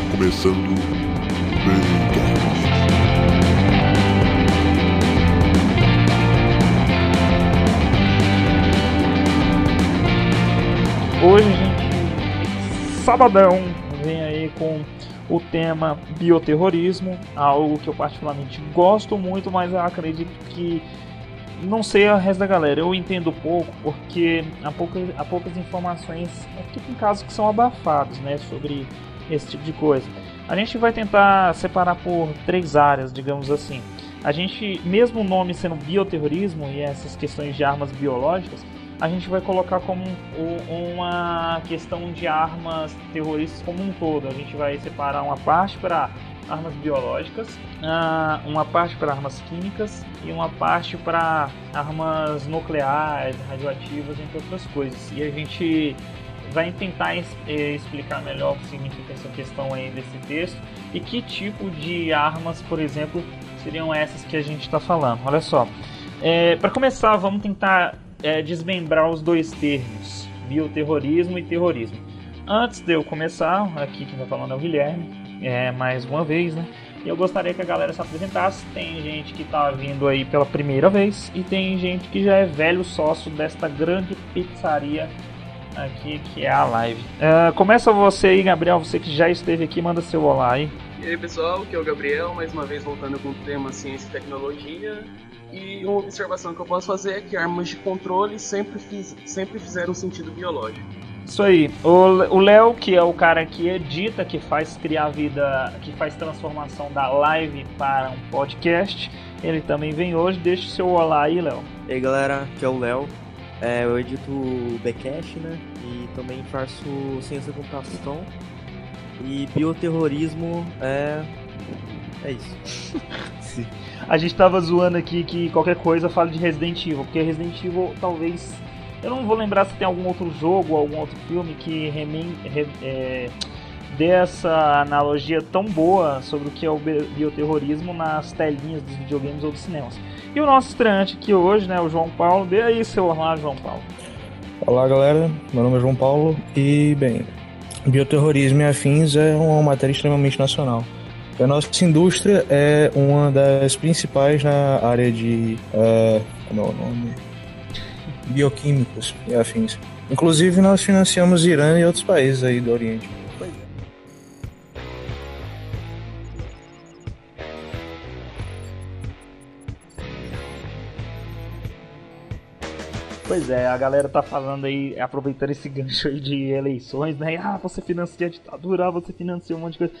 Está começando o. Hoje gente, sabadão, vem aí com o tema bioterrorismo, algo que eu particularmente gosto muito, mas eu acredito que não sei a resto da galera. Eu entendo pouco porque há poucas, há poucas informações, aqui tem casos que são abafados, né, sobre esse tipo de coisa. A gente vai tentar separar por três áreas, digamos assim. A gente, mesmo o nome sendo bioterrorismo e essas questões de armas biológicas, a gente vai colocar como um- uma questão de armas terroristas como um todo. A gente vai separar uma parte para armas biológicas, ah, uma parte para armas químicas e uma parte para armas nucleares, radioativas, entre outras coisas. E a gente vai tentar eh, explicar melhor o que significa essa questão aí desse texto e que tipo de armas, por exemplo, seriam essas que a gente está falando. Olha só, para começar, vamos tentar é, desmembrar os dois termos, bioterrorismo e terrorismo. Antes de eu começar, aqui quem está falando é o Guilherme, é, mais uma vez, né? E eu gostaria que a galera se apresentasse. Tem gente que está vindo aí pela primeira vez e tem gente que já é velho sócio desta grande pizzaria aqui que é a live. É, começa você aí, Gabriel, você que já esteve aqui, manda seu olá aí. E aí pessoal, aqui é o Gabriel, mais uma vez voltando com o tema ciência e tecnologia. E uma observação que eu posso fazer é que armas de controle sempre, fiz- sempre fizeram sentido biológico. Isso aí. O Léo, que é o cara que edita, que faz criar vida, que faz transformação da live para um podcast, ele também vem hoje. Deixa o seu olá aí, Léo. E aí galera, aqui é o Léo. É, eu edito o Bcast, né? E também faço ciência da computação. E bioterrorismo é. É isso. A gente tava zoando aqui que qualquer coisa fala de Resident Evil, porque Resident Evil talvez. Eu não vou lembrar se tem algum outro jogo algum outro filme que remen, re, é, dê essa analogia tão boa sobre o que é o bi- bioterrorismo nas telinhas dos videogames ou dos cinemas. E o nosso estreante aqui hoje, né, o João Paulo. Dê aí seu olá, João Paulo. Olá galera, meu nome é João Paulo e, bem, bioterrorismo e afins é uma matéria extremamente nacional. A nossa indústria é uma das principais na área de. É, como é o nome? Bioquímicos e afins. Inclusive, nós financiamos Irã e outros países aí do Oriente. Pois é, a galera tá falando aí, aproveitando esse gancho aí de eleições, né? Ah, você financia a ditadura, ah, você financia um monte de coisa.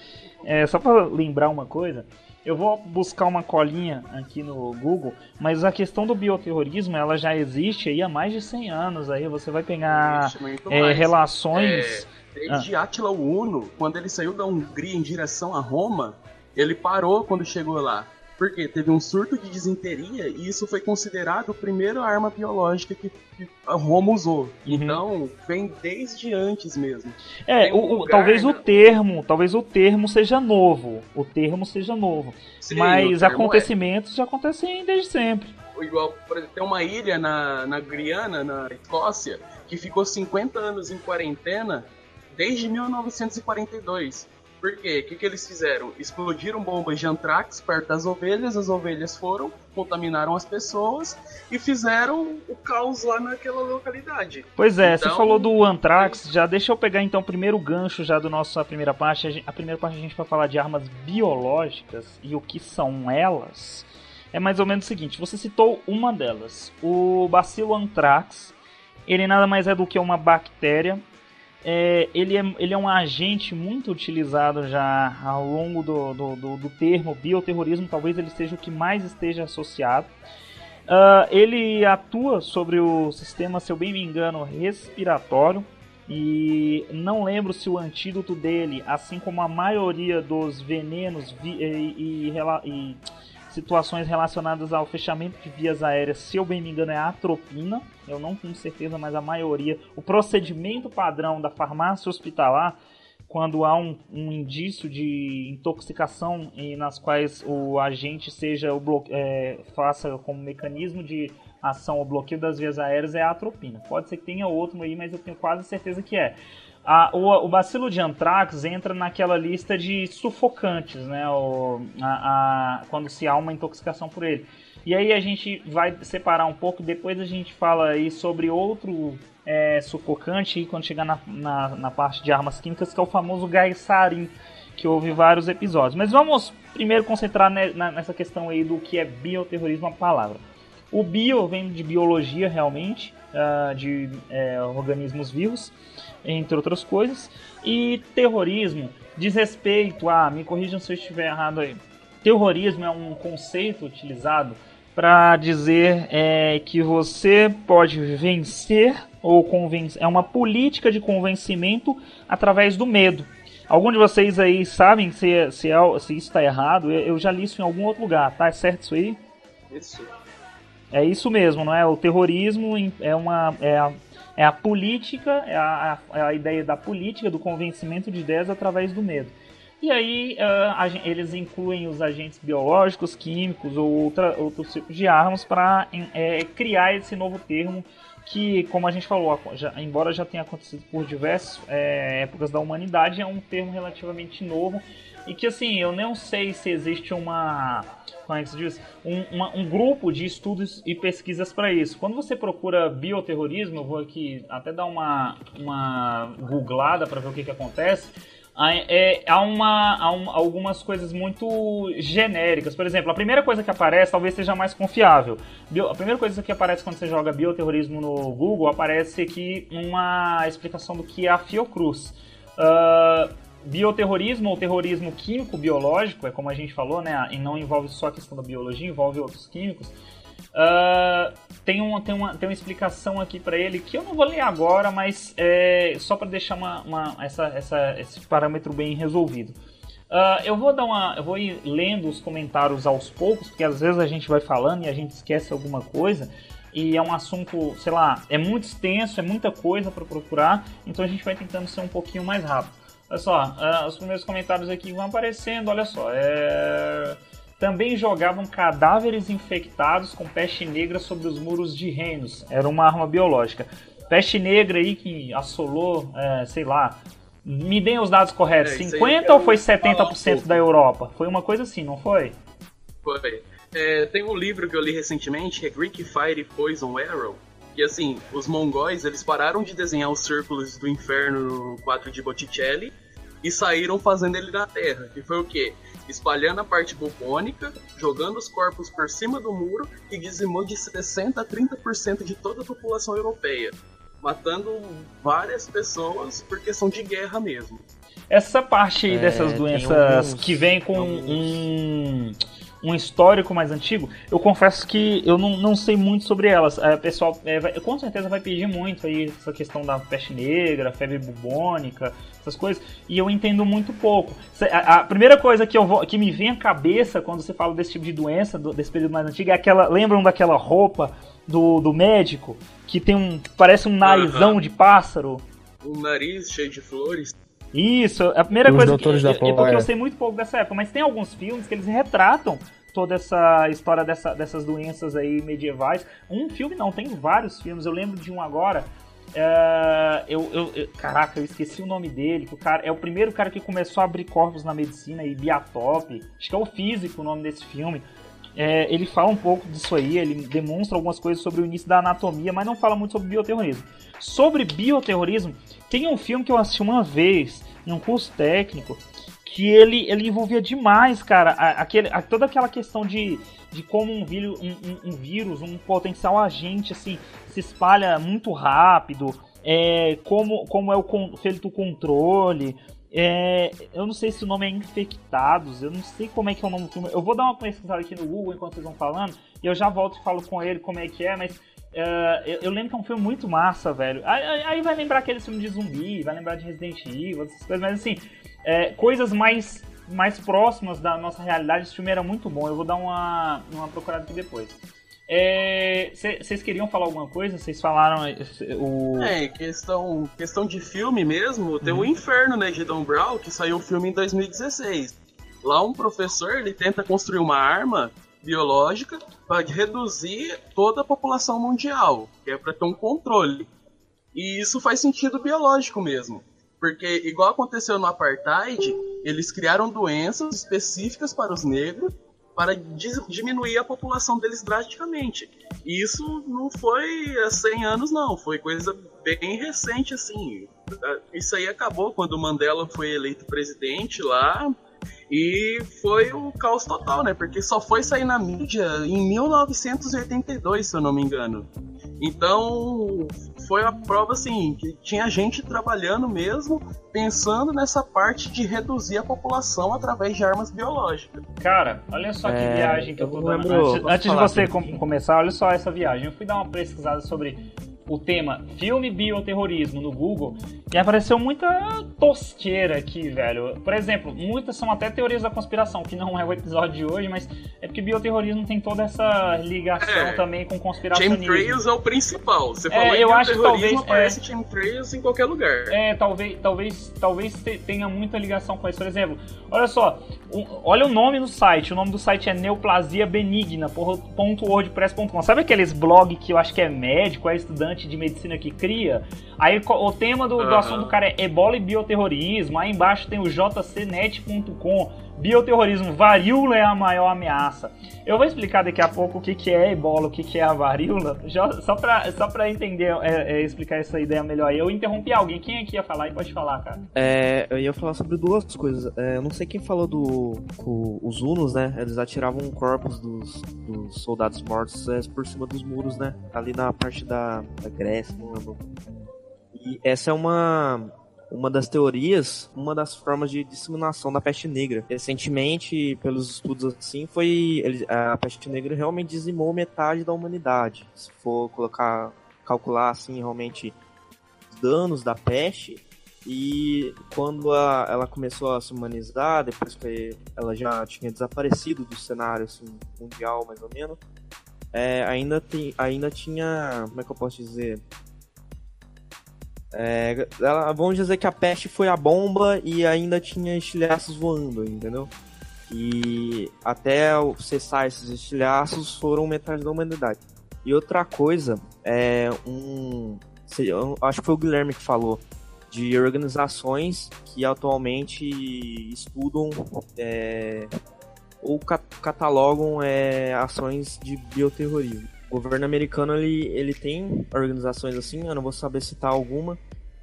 É, só pra lembrar uma coisa, eu vou buscar uma colinha aqui no Google, mas a questão do bioterrorismo, ela já existe aí há mais de 100 anos aí, você vai pegar é, relações... Desde Átila Uno, quando ele saiu da Hungria em direção a Roma, ele parou quando chegou lá. Porque teve um surto de disenteria e isso foi considerado a primeira arma biológica que, que a Roma usou. Então, vem desde antes mesmo. É, um o- o- lugar, talvez o né? termo, talvez o termo seja novo, o termo seja novo, Sim, o mas é. acontecimentos já acontecem desde sempre. igual, por exemplo, tem uma ilha na, na Guiana, na Escócia, que ficou 50 anos em quarentena desde 1942. Por quê? O que, que eles fizeram? Explodiram bombas de antrax perto das ovelhas, as ovelhas foram, contaminaram as pessoas e fizeram o caos lá naquela localidade. Pois é, você Então- falou do Anthrax, já deixa eu pegar então o primeiro gancho já do nossa primeira parte. A primeira parte a gente vai falar de armas biológicas e o que são elas. É mais ou menos o seguinte, você citou uma delas, o bacilo anthrax. Ele nada mais é do que uma bactéria. É, ele, é, ele é um agente muito utilizado já ao longo do, do, do, do termo bioterrorismo, talvez ele seja o que mais esteja associado. Ah, ele atua sobre o sistema, se eu bem me engano, respiratório. E não lembro se o antídoto dele, assim como a maioria dos venenos e, e rela- e situações relacionadas ao fechamento de vias aéreas, se eu bem me engano, é a atropina. Eu não tenho certeza, mas a maioria. O procedimento padrão da farmácia hospitalar quando há um, um indício de intoxicação e nas quais o agente seja o é, faça como mecanismo de ação o bloqueio das vias aéreas é a atropina. Pode ser que tenha outro aí, mas eu tenho quase certeza que é. A, o, o, bacilo de antrax entra naquela lista de sufocantes, né? O, a, a, quando se há uma intoxicação por ele. E aí a gente vai separar um pouco, depois a gente fala aí sobre outro é, sufocante quando chegar na, na, na, parte de armas químicas, que é o famoso gás que houve vários episódios. Mas vamos primeiro concentrar ne, na, nessa questão aí do que é bioterrorismo, a palavra. O bio vem de biologia realmente, uh, de é, organismos vivos, entre outras coisas. E terrorismo diz respeito a, me corrijam se eu estiver errado aí, terrorismo é um conceito utilizado para dizer é, que você pode vencer ou convencer. É uma política de convencimento através do medo. Algum de vocês aí sabem se, se, é, se isso está errado? Eu já li isso em algum outro lugar, tá? É certo isso aí? Isso. É isso mesmo, não é? O terrorismo é uma. É a, é a política, é a, é a ideia da política, do convencimento de ideias através do medo. E aí uh, eles incluem os agentes biológicos, químicos ou outra, outros tipos de armas para é, criar esse novo termo que, como a gente falou, já, embora já tenha acontecido por diversas é, épocas da humanidade, é um termo relativamente novo e que assim eu não sei se existe uma como é que se diz um, uma, um grupo de estudos e pesquisas para isso. Quando você procura bioterrorismo, eu vou aqui até dar uma uma googlada para ver o que, que acontece é, há, uma, há um, algumas coisas muito genéricas. Por exemplo, a primeira coisa que aparece talvez seja mais confiável. Bio, a primeira coisa que aparece quando você joga bioterrorismo no Google aparece aqui uma explicação do que é a Fiocruz. Uh, bioterrorismo ou terrorismo químico-biológico, é como a gente falou, né? E não envolve só a questão da biologia, envolve outros químicos Uh, tem, uma, tem, uma, tem uma explicação aqui para ele que eu não vou ler agora, mas é só para deixar uma, uma, essa, essa, esse parâmetro bem resolvido. Uh, eu vou dar uma, eu vou ir lendo os comentários aos poucos, porque às vezes a gente vai falando e a gente esquece alguma coisa e é um assunto, sei lá, é muito extenso, é muita coisa para procurar, então a gente vai tentando ser um pouquinho mais rápido. Olha só, uh, os primeiros comentários aqui vão aparecendo, olha só, é também jogavam cadáveres infectados com peste negra sobre os muros de reinos. Era uma arma biológica. Peste negra aí que assolou, é, sei lá. Me deem os dados corretos. É, 50 ou foi 70% da Europa? Foi uma coisa assim, não foi? Foi. É, tem um livro que eu li recentemente, que é Greek Fire Poison Arrow, que assim, os mongóis, eles pararam de desenhar os círculos do inferno no quadro de Botticelli e saíram fazendo ele na Terra, que foi o quê? espalhando a parte bubônica, jogando os corpos por cima do muro e dizimou de 60 a 30% de toda a população europeia, matando várias pessoas por questão de guerra mesmo. Essa parte aí é, dessas doenças alguns, que vem com um um histórico mais antigo, eu confesso que eu não, não sei muito sobre elas. É, pessoal é, vai, com certeza vai pedir muito aí essa questão da peste negra, febre bubônica, essas coisas, e eu entendo muito pouco. A, a primeira coisa que, eu vou, que me vem à cabeça quando você fala desse tipo de doença, do, desse período mais antigo, é aquela. Lembram daquela roupa do, do médico que tem um. parece um narizão uhum. de pássaro? Um nariz cheio de flores. Isso, a primeira Os coisa que, da é porque eu sei muito pouco dessa época, mas tem alguns filmes que eles retratam toda essa história dessa, dessas doenças aí medievais. Um filme não, tem vários filmes. Eu lembro de um agora. É, eu, eu, eu, caraca, eu esqueci o nome dele. O cara é o primeiro cara que começou a abrir corpos na medicina e biotop. Acho que é o físico o nome desse filme. É, ele fala um pouco disso aí, ele demonstra algumas coisas sobre o início da anatomia, mas não fala muito sobre bioterrorismo. Sobre bioterrorismo, tem um filme que eu assisti uma vez, em um curso técnico, que ele, ele envolvia demais, cara, aquele, a, toda aquela questão de, de como um, vírus, um, um, um, vírus, um potencial agente, assim, se espalha muito rápido, é, como, como é o feito o controle. É, eu não sei se o nome é Infectados, eu não sei como é que é o nome do filme. Eu vou dar uma pesquisada aqui no Google enquanto vocês vão falando, e eu já volto e falo com ele como é que é, mas Uh, eu, eu, lembro que é um filme muito massa, velho. Aí, aí, vai lembrar aquele filme de zumbi, vai lembrar de Resident Evil, essas coisas, mas assim, é, coisas mais, mais próximas da nossa realidade, esse filme era muito bom. Eu vou dar uma, uma procurada aqui depois. É, Vocês queriam falar alguma coisa? Vocês falaram eh, o. É, questão, questão de filme mesmo, tem o Inferno, né, de Don Brown, que saiu o filme em 2016. Lá um professor, ele tenta construir uma arma biológica para reduzir toda a população mundial, que é para ter um controle. E isso faz sentido biológico mesmo. Porque, igual aconteceu no Apartheid, eles criaram doenças específicas para os negros para diminuir a população deles drasticamente. E isso não foi há 100 anos, não. Foi coisa bem recente, assim. Isso aí acabou quando Mandela foi eleito presidente lá. E foi o caos total, né? Porque só foi sair na mídia em 1982, se eu não me engano. Então, foi a prova assim que tinha gente trabalhando mesmo pensando nessa parte de reduzir a população através de armas biológicas. Cara, olha só que É, viagem que eu tô dando. lembro- antes antes de você com- começar, olha só essa viagem. Eu fui dar uma pesquisada sobre o tema filme bioterrorismo no Google e apareceu muita tosqueira aqui, velho. Por exemplo, muitas são até teorias da conspiração, que não é o episódio de hoje, mas é porque bioterrorismo tem toda essa ligação É. também com conspiracionismo. Chemtrails é o principal. Você É, falou em eu acho que talvez, aparece chemtrails em qualquer lugar. É, talvez, talvez, talvez te- tenha muita ligação com isso. Por exemplo, olha só, o- olha o nome no site. O nome do site é neoplasiabenigna.wordpress.com. Sabe aqueles blog que eu acho que é médico, é estudante de medicina que cria? Aí o tema do, do assunto do cara é ebola e bioterrorismo. Aí embaixo tem o jcnet.com. Bioterrorismo, varíola é a maior ameaça. Eu vou explicar daqui a pouco o que, que é ebola, o que, que é a varíola, só pra, só pra entender, é, é, explicar essa ideia melhor. Eu interrompi alguém, quem aqui ia falar e pode falar, cara? É, eu ia falar sobre duas coisas. É, eu não sei quem falou do. os Unos, né? Eles atiravam corpos dos, dos soldados mortos é, por cima dos muros, né? Ali na parte da, da Grécia, não lembro. E essa é uma. Uma das teorias, uma das formas de disseminação da peste negra. Recentemente, pelos estudos assim, foi ele- a peste negra realmente dizimou metade da humanidade. Se for colocar, calcular assim realmente os danos da peste, e quando a- ela começou a se humanizar, depois que ela já tinha desaparecido do cenário assim, mundial, mais ou menos, é, ainda, tem, ainda tinha. Como é que eu posso dizer? É, ela- vamos dizer que a peste foi a bomba e ainda tinha estilhaços voando, entendeu? E até cessar esses estilhaços foram metade da humanidade. E outra coisa, é um. Acho que foi o Guilherme que falou de organizações que atualmente estudam é, ou ca- catalogam é, ações de bioterrorismo. O governo americano ele, ele tem organizações assim, eu não vou saber citar alguma,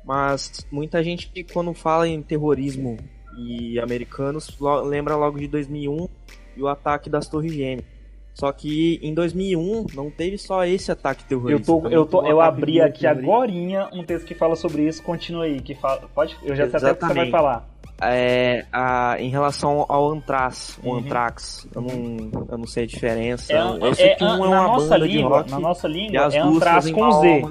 mas muita gente que quando fala em terrorismo e americanos lembra logo de 2001 e o ataque das Torres Gêmeas. Só que em 2001 não teve só esse ataque Eu, terrorista. tô, também eu, tô, eu abri aqui agorinha um texto que fala sobre isso, continua aí, que fala, pode, eu já sei até o que você vai falar. É, a- em relação ao Anthrax, o Uhum. Anthrax, eu não, eu não sei a diferença. É, eu sei é- que um é na uma nossa banda de língua, rock na nossa língua é fazem com Z.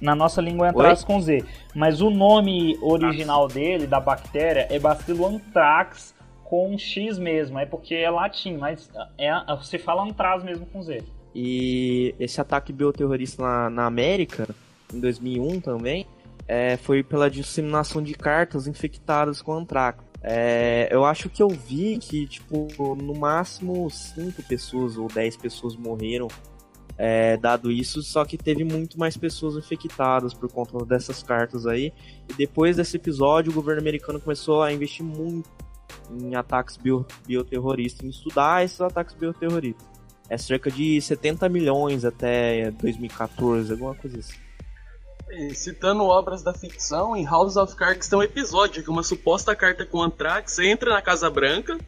Na nossa língua é Anthrax com Z. Mas o nome original dele, da bactéria, é Bacilo anthrax com X mesmo. É porque é latim, mas é, se fala Antraz mesmo com Z. E esse ataque bioterrorista na, na América, em 2001 também, é, foi pela disseminação de cartas infectadas com antrax. É, eu acho que eu vi que, tipo, no máximo 5 pessoas ou 10 pessoas morreram é, dado isso, só que teve muito mais pessoas infectadas por conta dessas cartas aí. E depois desse episódio, o governo americano começou a investir muito em ataques bio, bioterroristas, em estudar esses ataques bioterroristas. É cerca de 70 milhões até 2014, alguma coisa assim. Citando obras da ficção, em House of Cards tem um episódio que uma suposta carta com Anthrax entra na Casa Branca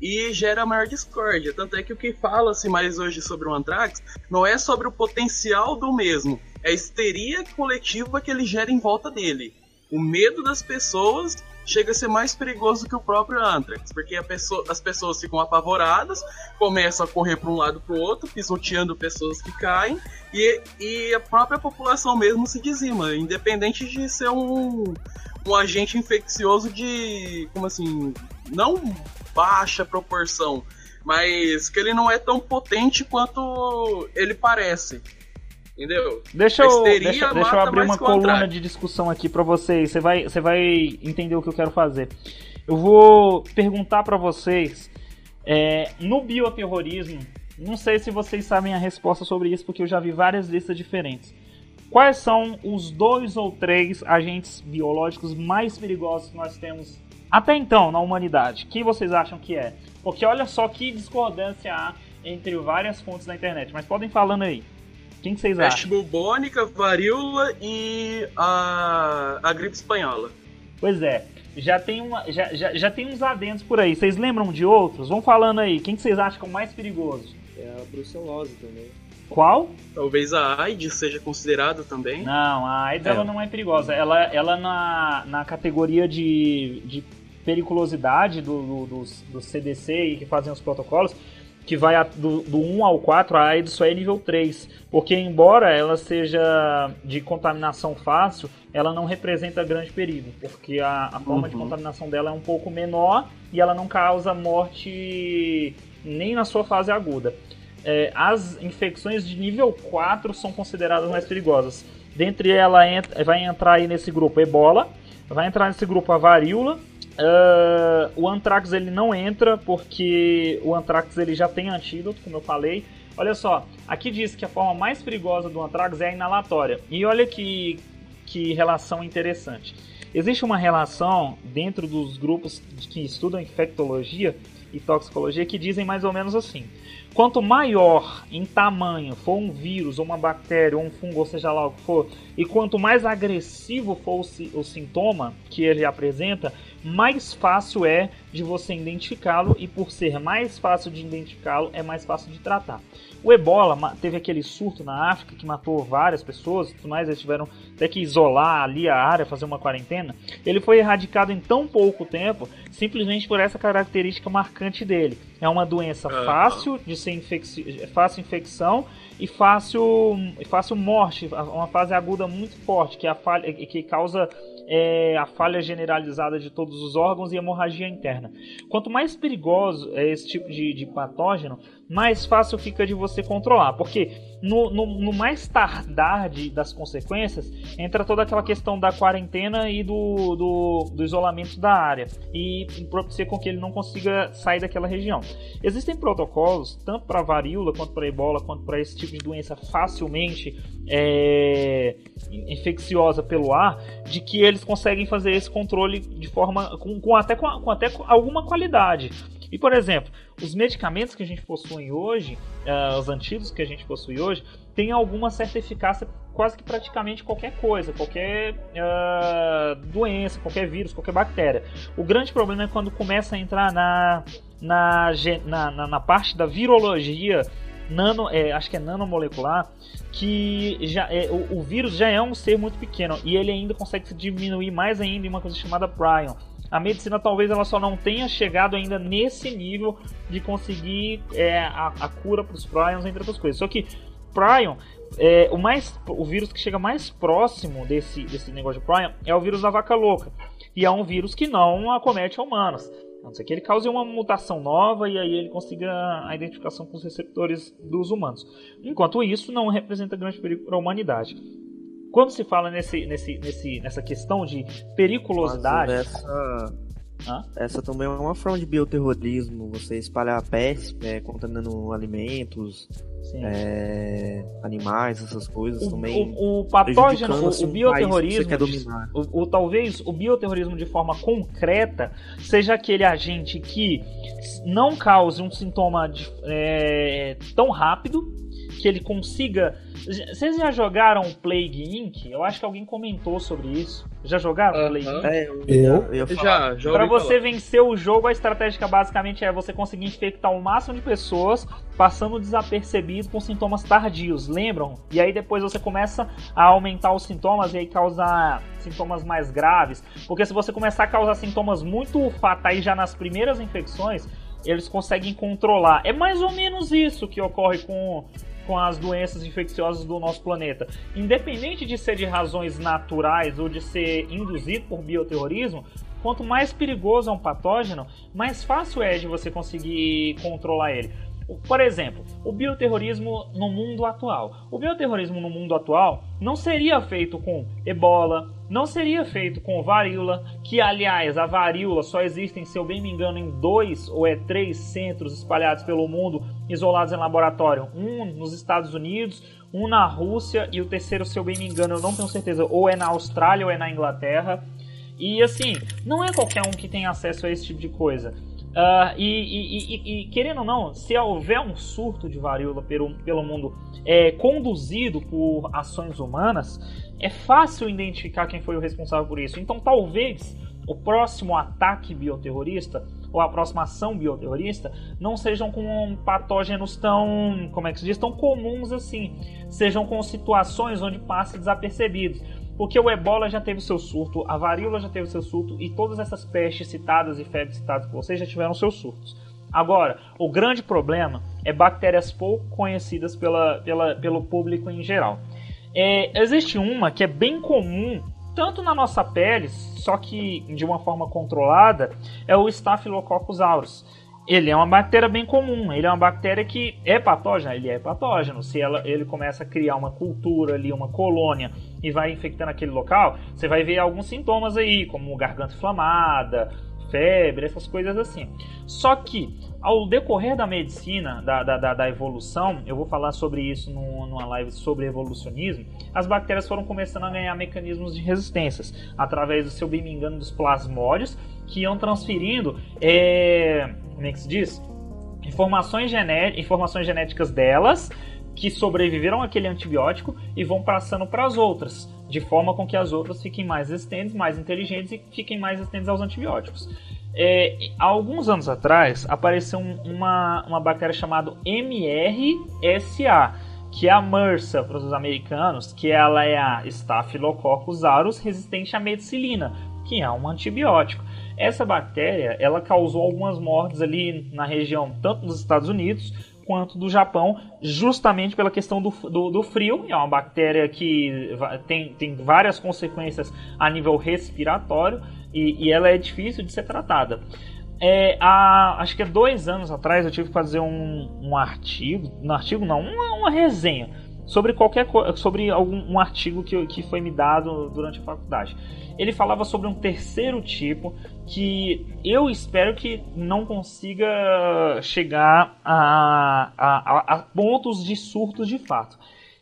e gera maior discórdia. Tanto é que o que fala-se mais hoje sobre o Anthrax não é sobre o potencial do mesmo, é a histeria coletiva que ele gera em volta dele. O medo das pessoas chega a ser mais perigoso que o próprio Anthrax, porque pessoa- as pessoas ficam apavoradas, começam a correr para um lado para o outro, pisoteando pessoas que caem, e, e a própria população mesmo se dizima, independente de ser um, um agente infeccioso de, como assim, não baixa proporção, mas que ele não é tão potente quanto ele parece. Entendeu? Deixa eu, deixa, deixa eu abrir uma que coluna Antrax. de discussão aqui pra vocês. Você vai, você vai entender o que eu quero fazer. Eu vou perguntar pra vocês é, no bioterrorismo. Não sei se vocês sabem a resposta sobre isso, porque eu já vi várias listas diferentes. Quais são os dois ou três agentes biológicos mais perigosos que nós temos até então na humanidade? Quem vocês acham que é? Porque olha só que discordância há entre várias fontes da internet. Mas podem falando aí. Quem que vocês Peste acham? bubônica, varíola e a, a gripe espanhola. Pois é. Já tem, uma, já, já, já tem uns adendos por aí. Vocês lembram de outros? Vão falando aí. Quem que vocês acham que é o mais perigoso? É a brucelose também. Qual? Talvez a AIDS seja considerada também. Não, a AIDS É. ela não é perigosa. Ela, ela na, na categoria de, de periculosidade do, do, dos, do CDC e que fazem os protocolos, que vai do, do 1 ao 4, a AIDS só é nível 3. Porque embora ela seja de contaminação fácil, ela não representa grande perigo. Porque a, a forma de Uhum. contaminação dela é um pouco menor e ela não causa morte nem na sua fase aguda. É, as infecções de nível 4 são consideradas mais perigosas. Dentre ela entra- vai entrar aí nesse grupo ebola, vai entrar nesse grupo a varíola. Ah, o anthrax ele não entra porque o anthrax ele já tem antídoto, como eu falei. Olha só, aqui diz que a forma mais perigosa do anthrax é a inalatória. E olha que, que relação interessante. Existe uma relação dentro dos grupos que estudam infectologia e toxicologia que dizem mais ou menos assim: quanto maior em tamanho for um vírus, ou uma bactéria, ou um fungo, ou seja lá o que for, e quanto mais agressivo for o, o sintoma que ele apresenta, mais fácil é de você identificá-lo, e por ser mais fácil de identificá-lo, é mais fácil de tratar. O ebola teve aquele surto na África que matou várias pessoas, e tudo mais, eles tiveram até que isolar ali a área, fazer uma quarentena. Ele foi erradicado em tão pouco tempo, simplesmente por essa característica marcante dele. É uma doença Aham. fácil de ser infecci... fácil infecção e fácil, fácil morte, uma fase aguda muito forte, que, é a falha, que causa é, a falha generalizada de todos os órgãos e hemorragia interna. Quanto mais perigoso é esse tipo de, de patógeno, mais fácil fica de você controlar, porque no, no, no mais tardar de, das consequências entra toda aquela questão da quarentena e do, do, do isolamento da área e propicia com que ele não consiga sair daquela região. Existem protocolos, tanto para varíola, quanto para ebola, quanto para esse tipo de doença facilmente é, infecciosa pelo ar, de que eles conseguem fazer esse controle de forma com, com até com, com até alguma qualidade. E por exemplo, os medicamentos que a gente possui hoje, ah, os antídotos que a gente possui hoje, têm alguma certa eficácia quase que praticamente qualquer coisa, qualquer ah, doença, qualquer vírus, qualquer bactéria. O grande problema é quando começa a entrar na, na, na, na parte da virologia nano, é, acho que é nanomolecular, que já é, o, o vírus já é um ser muito pequeno e ele ainda consegue se diminuir mais ainda em uma coisa chamada prion. A medicina talvez ela só não tenha chegado ainda nesse nível de conseguir é, a, a cura para os prions, entre outras coisas. Só que prion, é, o, mais, o vírus que chega mais próximo desse, desse negócio de prion é o vírus da vaca louca. E é um vírus que não acomete humanos. Não ser que ele cause uma mutação nova e aí ele consiga a identificação com os receptores dos humanos. Enquanto isso, não representa grande perigo para a humanidade. Quando se fala nesse, nesse, nesse, nessa questão de periculosidade. Mas essa, Hã? essa também é uma forma de bioterrorismo, você espalhar peste, é, contaminando alimentos, é, animais, essas coisas o, também. o, o patógeno, o, assim, o você bioterrorismo, o, o- talvez o bioterrorismo de forma concreta seja aquele agente que não cause um sintoma de- é, tão rápido que ele consiga. Vocês já jogaram Plague Inc? Eu acho que alguém comentou sobre isso. Já jogaram Aham. Plague Inc? É, eu, Eu? falar. Já, já Para você falar. vencer o jogo, a estratégia basicamente é você conseguir infectar o máximo de pessoas, passando desapercebido com sintomas tardios, lembram? E aí depois você começa a aumentar os sintomas e aí causar sintomas mais graves. Porque se você começar a causar sintomas muito fatais já nas primeiras infecções, eles conseguem controlar. É mais ou menos isso que ocorre com, com as doenças infecciosas do nosso planeta. Independente de ser de razões naturais ou de ser induzido por bioterrorismo, quanto mais perigoso é um patógeno, mais fácil é de você conseguir controlar ele. Por exemplo, o bioterrorismo no mundo atual. O bioterrorismo no mundo atual não seria feito com ebola, não seria feito com varíola, que aliás a varíola só existe, se eu bem me engano, em dois ou é três centros espalhados pelo mundo, isolados em laboratório. Um nos Estados Unidos, um na Rússia e o terceiro, se eu bem me engano, eu não tenho certeza, ou é na Austrália ou é na Inglaterra. E assim, não é qualquer um que tem acesso a esse tipo de coisa. Uh, e, e, e, e, querendo ou não, se houver um surto de varíola pelo, pelo mundo é, conduzido por ações humanas, é fácil identificar quem foi o responsável por isso. Então, talvez o próximo ataque bioterrorista ou a próxima ação bioterrorista não sejam com patógenos tão, como é que se diz, tão comuns assim, sejam com situações onde passe desapercebidos. Porque o ebola já teve seu surto, a varíola já teve seu surto e todas essas pestes citadas e febres citadas por vocês já tiveram seus surtos. Agora, o grande problema é bactérias pouco conhecidas pela, pela, pelo público em geral. É, existe uma que é bem comum tanto na nossa pele, só que de uma forma controlada, é o Staphylococcus aureus. Ele é uma bactéria bem comum, ele é uma bactéria que é patógena, ele é patógeno. Se ela, ele começa a criar uma cultura ali, uma colônia e vai infectando aquele local, você vai ver alguns sintomas aí, como garganta inflamada, febre, essas coisas assim. Só que ao decorrer da medicina, da, da, da evolução, eu vou falar sobre isso numa live sobre evolucionismo, as bactérias foram começando a ganhar mecanismos de resistências através, se eu bem me engano, dos plasmódios que iam transferindo, é, como é que se diz? Informações, gené informações genéticas delas que sobreviveram àquele antibiótico e vão passando para as outras, de forma com que as outras fiquem mais resistentes, mais inteligentes e fiquem mais resistentes aos antibióticos. É, há alguns anos atrás apareceu uma, uma bactéria chamada MRSA, que é a MRSA para os americanos, que ela é a Staphylococcus aureus resistente à medicilina, que é um antibiótico. Essa bactéria ela causou algumas mortes ali na região tanto dos Estados Unidos quanto do Japão, justamente pela questão do, do, do, frio. É uma bactéria que tem, tem várias consequências a nível respiratório e, e ela é difícil de ser tratada. É, há, acho que há dois anos atrás eu tive que fazer um, um artigo, um artigo não, uma, uma resenha sobre qualquer sobre algum um artigo que, que foi me dado durante a faculdade. Ele falava sobre um terceiro tipo que eu espero que não consiga chegar a, a, a pontos de surtos de fato.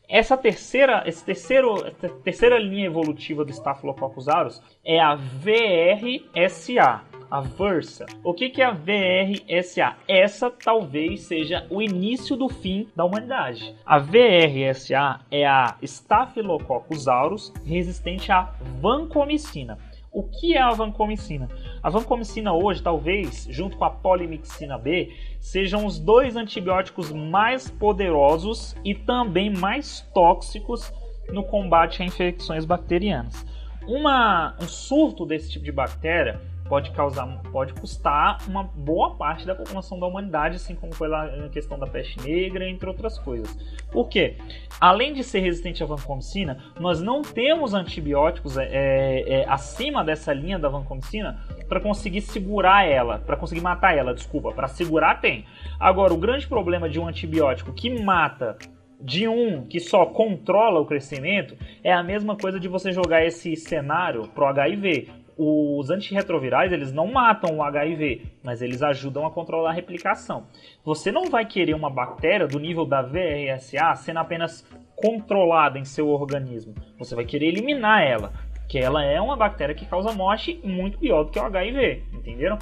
Essa terceira, esse terceiro, terceira linha evolutiva do Staphylococcus aureus é a VRSA, a Versa. O que, é a VRSA? Essa talvez seja o início do fim da humanidade. A VRSA é a Staphylococcus aureus resistente à vancomicina. O que é a vancomicina? A vancomicina hoje, talvez, junto com a polimixina B, sejam os dois antibióticos mais poderosos e também mais tóxicos no combate a infecções bacterianas. Uma, um surto desse tipo de bactéria pode causar, pode custar uma boa parte da população da humanidade, assim como foi lá na questão da peste negra, entre outras coisas. Por quê? Além de ser resistente à vancomicina, nós não temos antibióticos é, é, é acima dessa linha da vancomicina para conseguir segurar ela, para conseguir matar ela, desculpa, para segurar tem. Agora, o grande problema de um antibiótico que mata de um que só controla o crescimento é a mesma coisa de você jogar esse cenário pro HIV os antirretrovirais eles não matam o HIV, mas eles ajudam a controlar a replicação. Você não vai querer uma bactéria do nível da VRSA sendo apenas controlada em seu organismo. Você vai querer eliminar ela, que ela é uma bactéria que causa morte muito pior do que o HIV, entenderam?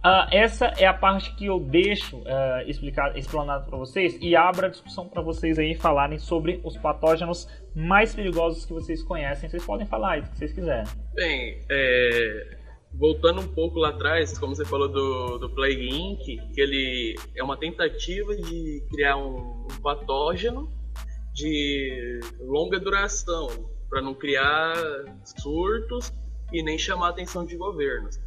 Uh, essa é a parte que eu deixo uh, explicar, explanado para vocês e abro a discussão para vocês aí falarem sobre os patógenos mais perigosos que vocês conhecem. Vocês podem falar aí o que vocês quiserem. Bem, é, voltando um pouco lá atrás, como você falou do, do Plague Inc., que ele é uma tentativa de criar um, um patógeno de longa duração para não criar surtos e nem chamar a atenção de governos.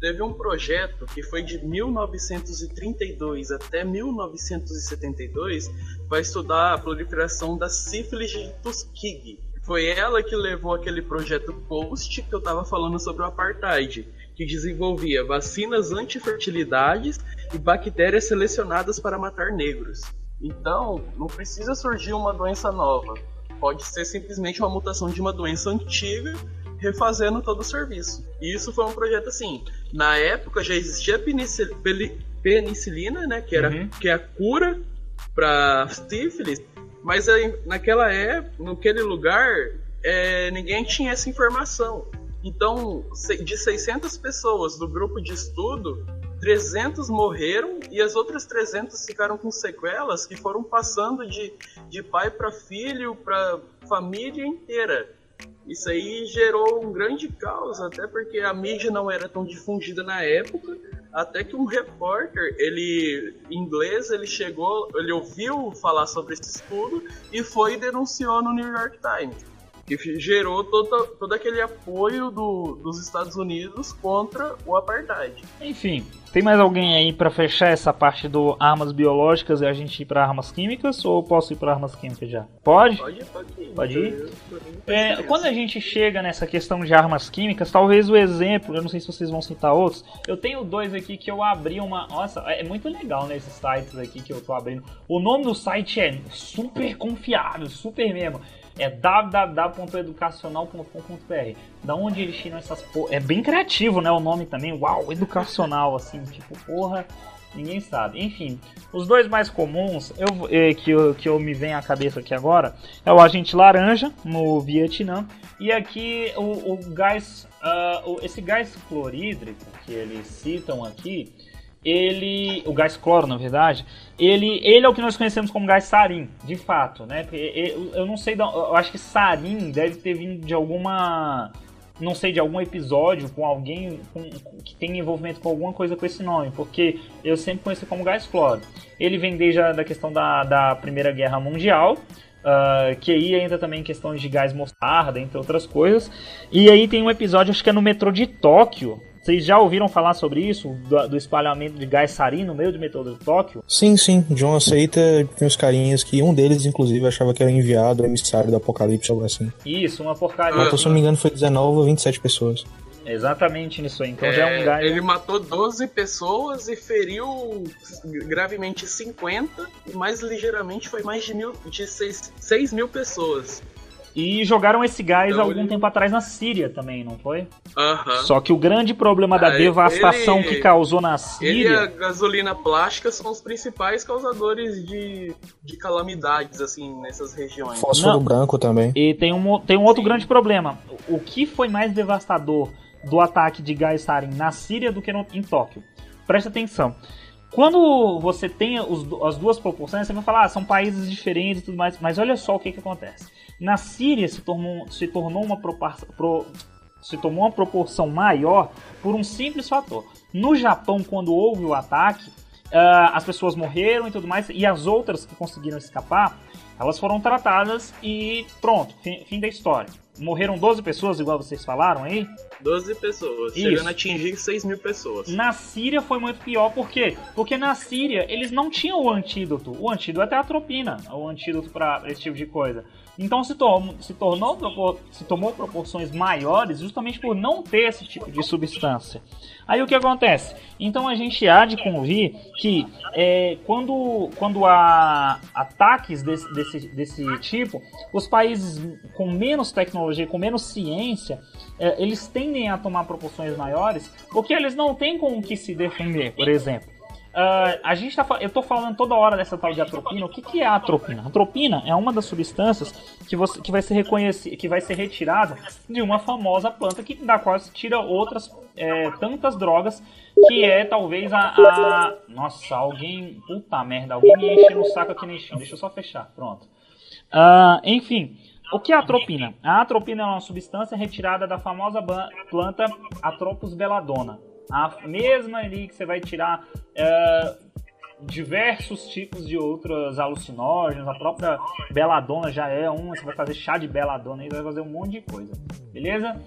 Teve um projeto que foi de 1932 até 1972 para estudar a proliferação da sífilis de Tuskegee. Foi ela que levou aquele projeto POST que eu estava falando sobre o apartheid, que desenvolvia vacinas antifertilidades e bactérias selecionadas para matar negros. Então, não precisa surgir uma doença nova. Pode ser simplesmente uma mutação de uma doença antiga refazendo todo o serviço. E isso foi um projeto assim. Na época já existia penicil penicilina, né, que era uhum. que é a cura para sífilis, mas naquela época, naquele lugar, é, ninguém tinha essa informação. Então, de 600 pessoas do grupo de estudo, 300 morreram e as outras 300 ficaram com sequelas que foram passando de, de pai para filho, para família inteira. Isso aí gerou um grande caos, até porque a mídia não era tão difundida na época, até que um repórter, ele inglês, ele chegou, ele ouviu falar sobre esse estudo e foi e denunciou no New York Times que gerou todo, todo aquele apoio do, dos Estados Unidos contra o apartheid. Enfim, tem mais alguém aí para fechar essa parte do armas biológicas e a gente ir para armas químicas ou posso ir para armas químicas já? Pode? Pode, pode ir. Pode ir? É, quando a gente chega nessa questão de armas químicas, talvez o exemplo, eu não sei se vocês vão citar outros, eu tenho dois aqui que eu abri uma. Nossa, é muito legal nesses sites aqui que eu tô abrindo. O nome do site é super confiável, super mesmo é www.educacional.com.br. Da onde eles tiram essas porra. É bem criativo, né? O nome também. Uau, educacional, assim, tipo, porra. Ninguém sabe. Enfim, os dois mais comuns eu, é, que, eu, que eu me vem à cabeça aqui agora é o agente laranja no Vietnã e aqui o, o gás, uh, esse gás clorídrico que eles citam aqui, ele, o gás cloro na verdade, ele, ele é o que nós conhecemos como gás sarin, de fato, né? Eu não sei, eu acho que sarin deve ter vindo de alguma, não sei, de algum episódio com alguém com, que tem envolvimento com alguma coisa com esse nome, porque eu sempre conheci como gás cloro. Ele vem desde a da questão da, da Primeira Guerra Mundial, Uh, que aí entra também questões de gás mostarda, entre outras coisas. E aí tem um episódio, acho que é no metrô de Tóquio, vocês já ouviram falar sobre isso? Do, do espalhamento de gás sarin no meio do metrô de Tóquio? Sim, sim. John aceita tem uns carinhas que um deles, inclusive, achava que era enviado, emissário do Apocalipse, algo assim. Isso, uma porcaria. Mas, se não me engano, foi 19 ou 27 pessoas. Exatamente nisso aí. Então é, já é um gás. Ele matou 12 pessoas e feriu gravemente 50, e mais ligeiramente foi mais de, mil, de 6, 6 mil pessoas. E jogaram esse gás então, algum ele... tempo atrás na Síria também, não foi? Uhum. Só que o grande problema da ah, devastação ele... que causou na Síria. Ele e a gasolina plástica são os principais causadores de, de calamidades, assim, nessas regiões. Fósforo não. branco também. E tem um, tem um outro Sim. grande problema. O que foi mais devastador do ataque de gás sarin na Síria do que no, em Tóquio? Presta atenção. Quando você tem os, as duas proporções, você vai falar, ah, são países diferentes e tudo mais, mas olha só o que, que acontece. Na Síria se tornou, se tornou uma proporção, pro, se tomou uma proporção maior por um simples fator. No Japão, quando houve o ataque, uh, as pessoas morreram e tudo mais, e as outras que conseguiram escapar, elas foram tratadas e pronto, fim, fim da história. Morreram 12 pessoas, igual vocês falaram aí? 12 pessoas, Isso. chegando a atingir 6 mil pessoas. Na Síria foi muito pior, por quê? Porque na Síria eles não tinham o antídoto. O antídoto é a atropina, o antídoto para esse tipo de coisa. Então se, to se, tornou, se tomou proporções maiores justamente por não ter esse tipo de substância. Aí o que acontece? Então a gente há de convir que é, quando, quando há ataques desse, desse, desse tipo, os países com menos tecnologia, com menos ciência, é, eles tendem a tomar proporções maiores porque eles não têm com o que se defender, por exemplo. Uh, a gente tá, eu tô falando toda hora dessa tal de atropina. O que, que é a atropina? A atropina é uma das substâncias que, você, que vai ser reconhecida, que vai ser retirada de uma famosa planta que, da qual se tira outras é, tantas drogas, que é talvez a, a, Nossa, alguém. Puta merda, alguém me enche no saco aqui no chão. Deixa eu só fechar. Pronto. Uh, enfim. O que é a atropina? A atropina é uma substância retirada da famosa planta Atropos belladonna a mesma ali que você vai tirar é, diversos tipos de outros alucinógenos, a própria beladona já é uma, você vai fazer chá de beladona e vai fazer um monte de coisa, beleza?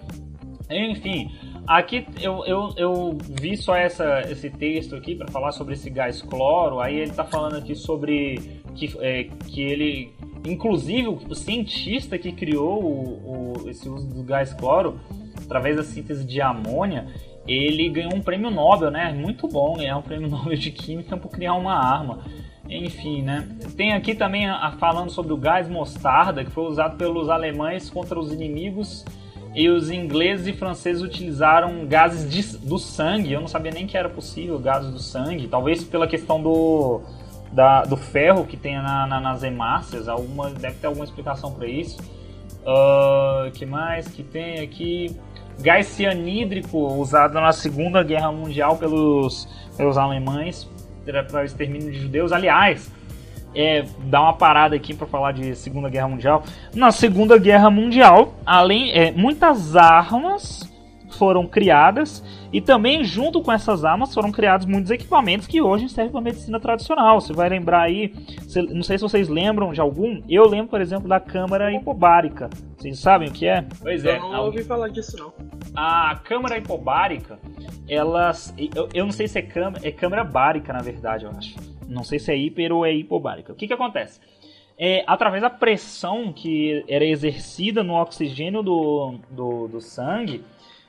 Enfim, aqui eu, eu, eu vi só essa, esse texto aqui para falar sobre esse gás cloro. Aí ele está falando aqui sobre que, é, que ele, inclusive o cientista que criou o, o, esse uso do gás cloro através da síntese de amônia, ele ganhou um prêmio Nobel, né? Muito bom ganhar um prêmio Nobel de Química por criar uma arma. Enfim, né? Tem aqui também a, falando sobre o gás mostarda, que foi usado pelos alemães contra os inimigos e os ingleses e franceses utilizaram gases de, do sangue. Eu não sabia nem que era possível gases do sangue. Talvez pela questão do, da, do ferro que tem na, na, nas hemácias. Alguma, deve ter alguma explicação para isso. Uh, que mais que tem aqui? Gás cianídrico usado na Segunda Guerra Mundial pelos, pelos alemães para o extermínio de judeus. Aliás, é, dar uma parada aqui para falar de Segunda Guerra Mundial. Na Segunda Guerra Mundial, além é, muitas armas foram criadas e também junto com essas armas foram criados muitos equipamentos que hoje servem para medicina tradicional. Você vai lembrar aí, não sei se vocês lembram de algum. Eu lembro, por exemplo, da câmara hipobárica. Vocês sabem o que é? Pois é. Eu não ouvi falar disso não. A câmara hipobárica, elas, eu, eu não sei se é câmara, é câmara bárica na verdade, eu acho não sei se é hiper ou é hipobárica. O que, que acontece? É, através da pressão que era exercida no oxigênio do, do, do sangue,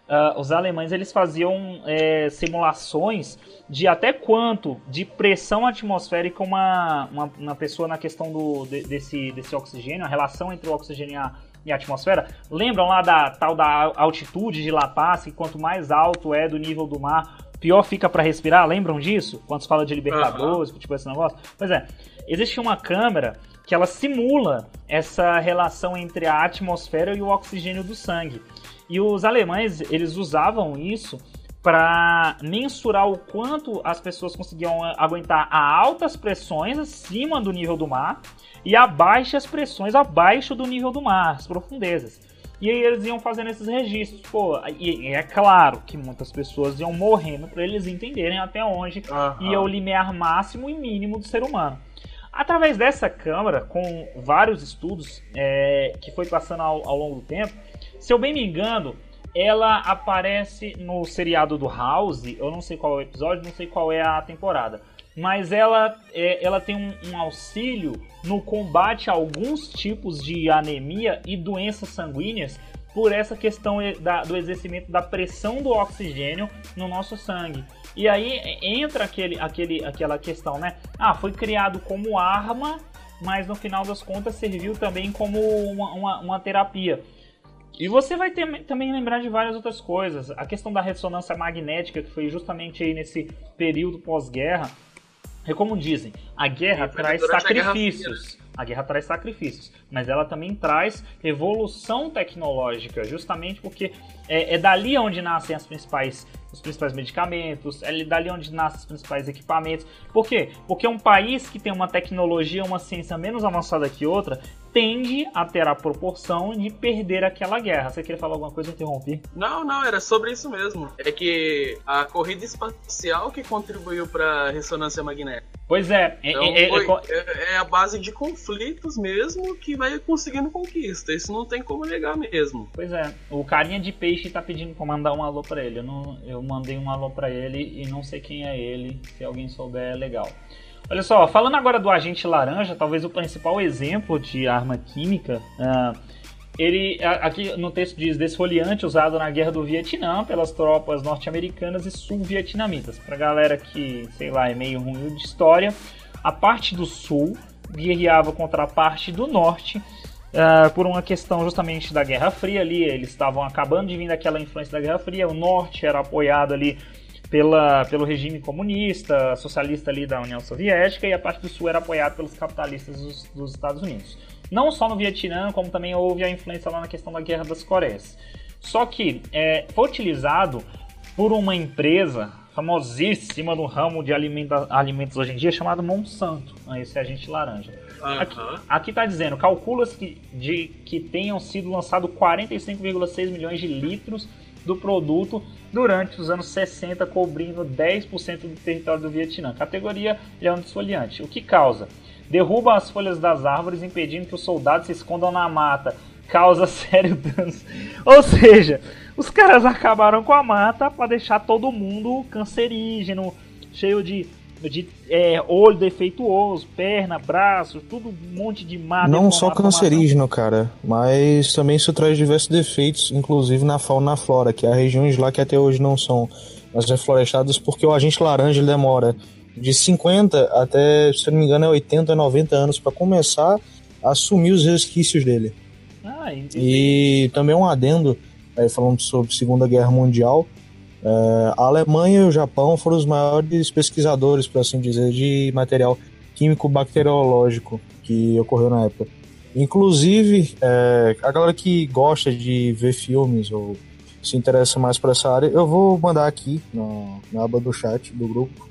uh, os alemães eles faziam é, simulações de até quanto de pressão atmosférica uma, uma, uma pessoa na questão do, de, desse, desse oxigênio, a relação entre o oxigênio e a, e a atmosfera. Lembram lá da tal da altitude de La Paz, que quanto mais alto é do nível do mar, pior fica para respirar, lembram disso? Quando se fala de Libertadores, uhum. tipo esse negócio? Pois é, existe uma câmera que ela simula essa relação entre a atmosfera e o oxigênio do sangue. E os alemães, eles usavam isso para mensurar o quanto as pessoas conseguiam aguentar a altas pressões acima do nível do mar e a baixas pressões abaixo do nível do mar, as profundezas. E aí eles iam fazendo esses registros. Pô, e é claro que muitas pessoas iam morrendo para eles entenderem até onde uhum. ia o limiar máximo e mínimo do ser humano. Através dessa câmera, com vários estudos é, que foi passando ao, ao longo do tempo, se eu bem me engano, ela aparece no seriado do House. Eu não sei qual é o episódio, não sei qual é a temporada mas ela, é, ela tem um, um, auxílio no combate a alguns tipos de anemia e doenças sanguíneas por essa questão da, do exercimento da pressão do oxigênio no nosso sangue. E aí entra aquele, aquele, aquela questão, né? Ah, foi criado como arma, mas no final das contas serviu também como uma, uma, uma terapia. E você vai ter, também lembrar de várias outras coisas. A questão da ressonância magnética, que foi justamente aí nesse período pós-guerra, é como dizem, a guerra traz sacrifícios. A guerra traz sacrifícios, mas ela também traz evolução tecnológica, justamente porque é, é dali onde nascem as principais os principais medicamentos, é dali onde nascem os principais equipamentos. Por quê? Porque um país que tem uma tecnologia, uma ciência menos avançada que outra, tende a ter a proporção de perder aquela guerra. Você queria falar alguma coisa? Interrompi. Não, não, era sobre isso mesmo. É que a corrida espacial que contribuiu para a ressonância magnética. Pois é. é então, é, foi, é, é, a base de conflitos mesmo que vai conseguindo conquista. Isso não tem como negar mesmo. Pois é. O carinha de peixe tá pedindo pra mandar um alô pra ele. Eu, não, eu mandei um alô pra ele e não sei quem é ele. Se alguém souber, é legal. Olha só, falando agora do agente laranja, talvez o principal exemplo de arma química. Uh, ele aqui no texto diz desfoliante usado na guerra do Vietnã pelas tropas norte-americanas e sul-vietnamitas. Pra galera que, sei lá, é meio ruim de história, a parte do sul guerreava contra a parte do norte uh, por uma questão justamente da Guerra Fria ali. Eles estavam acabando de vir daquela influência da Guerra Fria. O norte era apoiado ali pela, pelo regime comunista, socialista ali da União Soviética, e a parte do sul era apoiada pelos capitalistas dos, dos Estados Unidos. Não só no Vietnã, como também houve a influência lá na questão da Guerra das Coreias. Só que é, foi utilizado por uma empresa famosíssima no ramo de alimenta, alimentos hoje em dia, chamada Monsanto, né, esse agente laranja. Uhum. Aqui está dizendo, calcula-se que, de, que tenham sido lançados 45,6 milhões de litros do produto durante os anos 60, cobrindo 10% do território do Vietnã. Categoria leão desfoliante. O que causa? Derruba as folhas das árvores, impedindo que os soldados se escondam na mata. Causa sério danos. Ou seja, os caras acabaram com a mata para deixar todo mundo cancerígeno, cheio de de é, olho defeituoso, perna, braço, tudo um monte de má Não só cancerígeno, cara, mas também isso traz diversos defeitos, inclusive na fauna e na flora, que há regiões lá que até hoje não são mais reflorestadas, porque o agente laranja demora de 50 até, se não me engano, é 80, 90 anos para começar a assumir os resquícios dele. Ah, entendi. E também um adendo, aí falando sobre Segunda Guerra Mundial, é, a Alemanha e o Japão foram os maiores pesquisadores, por assim dizer, de material químico bacteriológico que ocorreu na época. Inclusive, é, a galera que gosta de ver filmes ou se interessa mais por essa área, eu vou mandar aqui na, na aba do chat do grupo.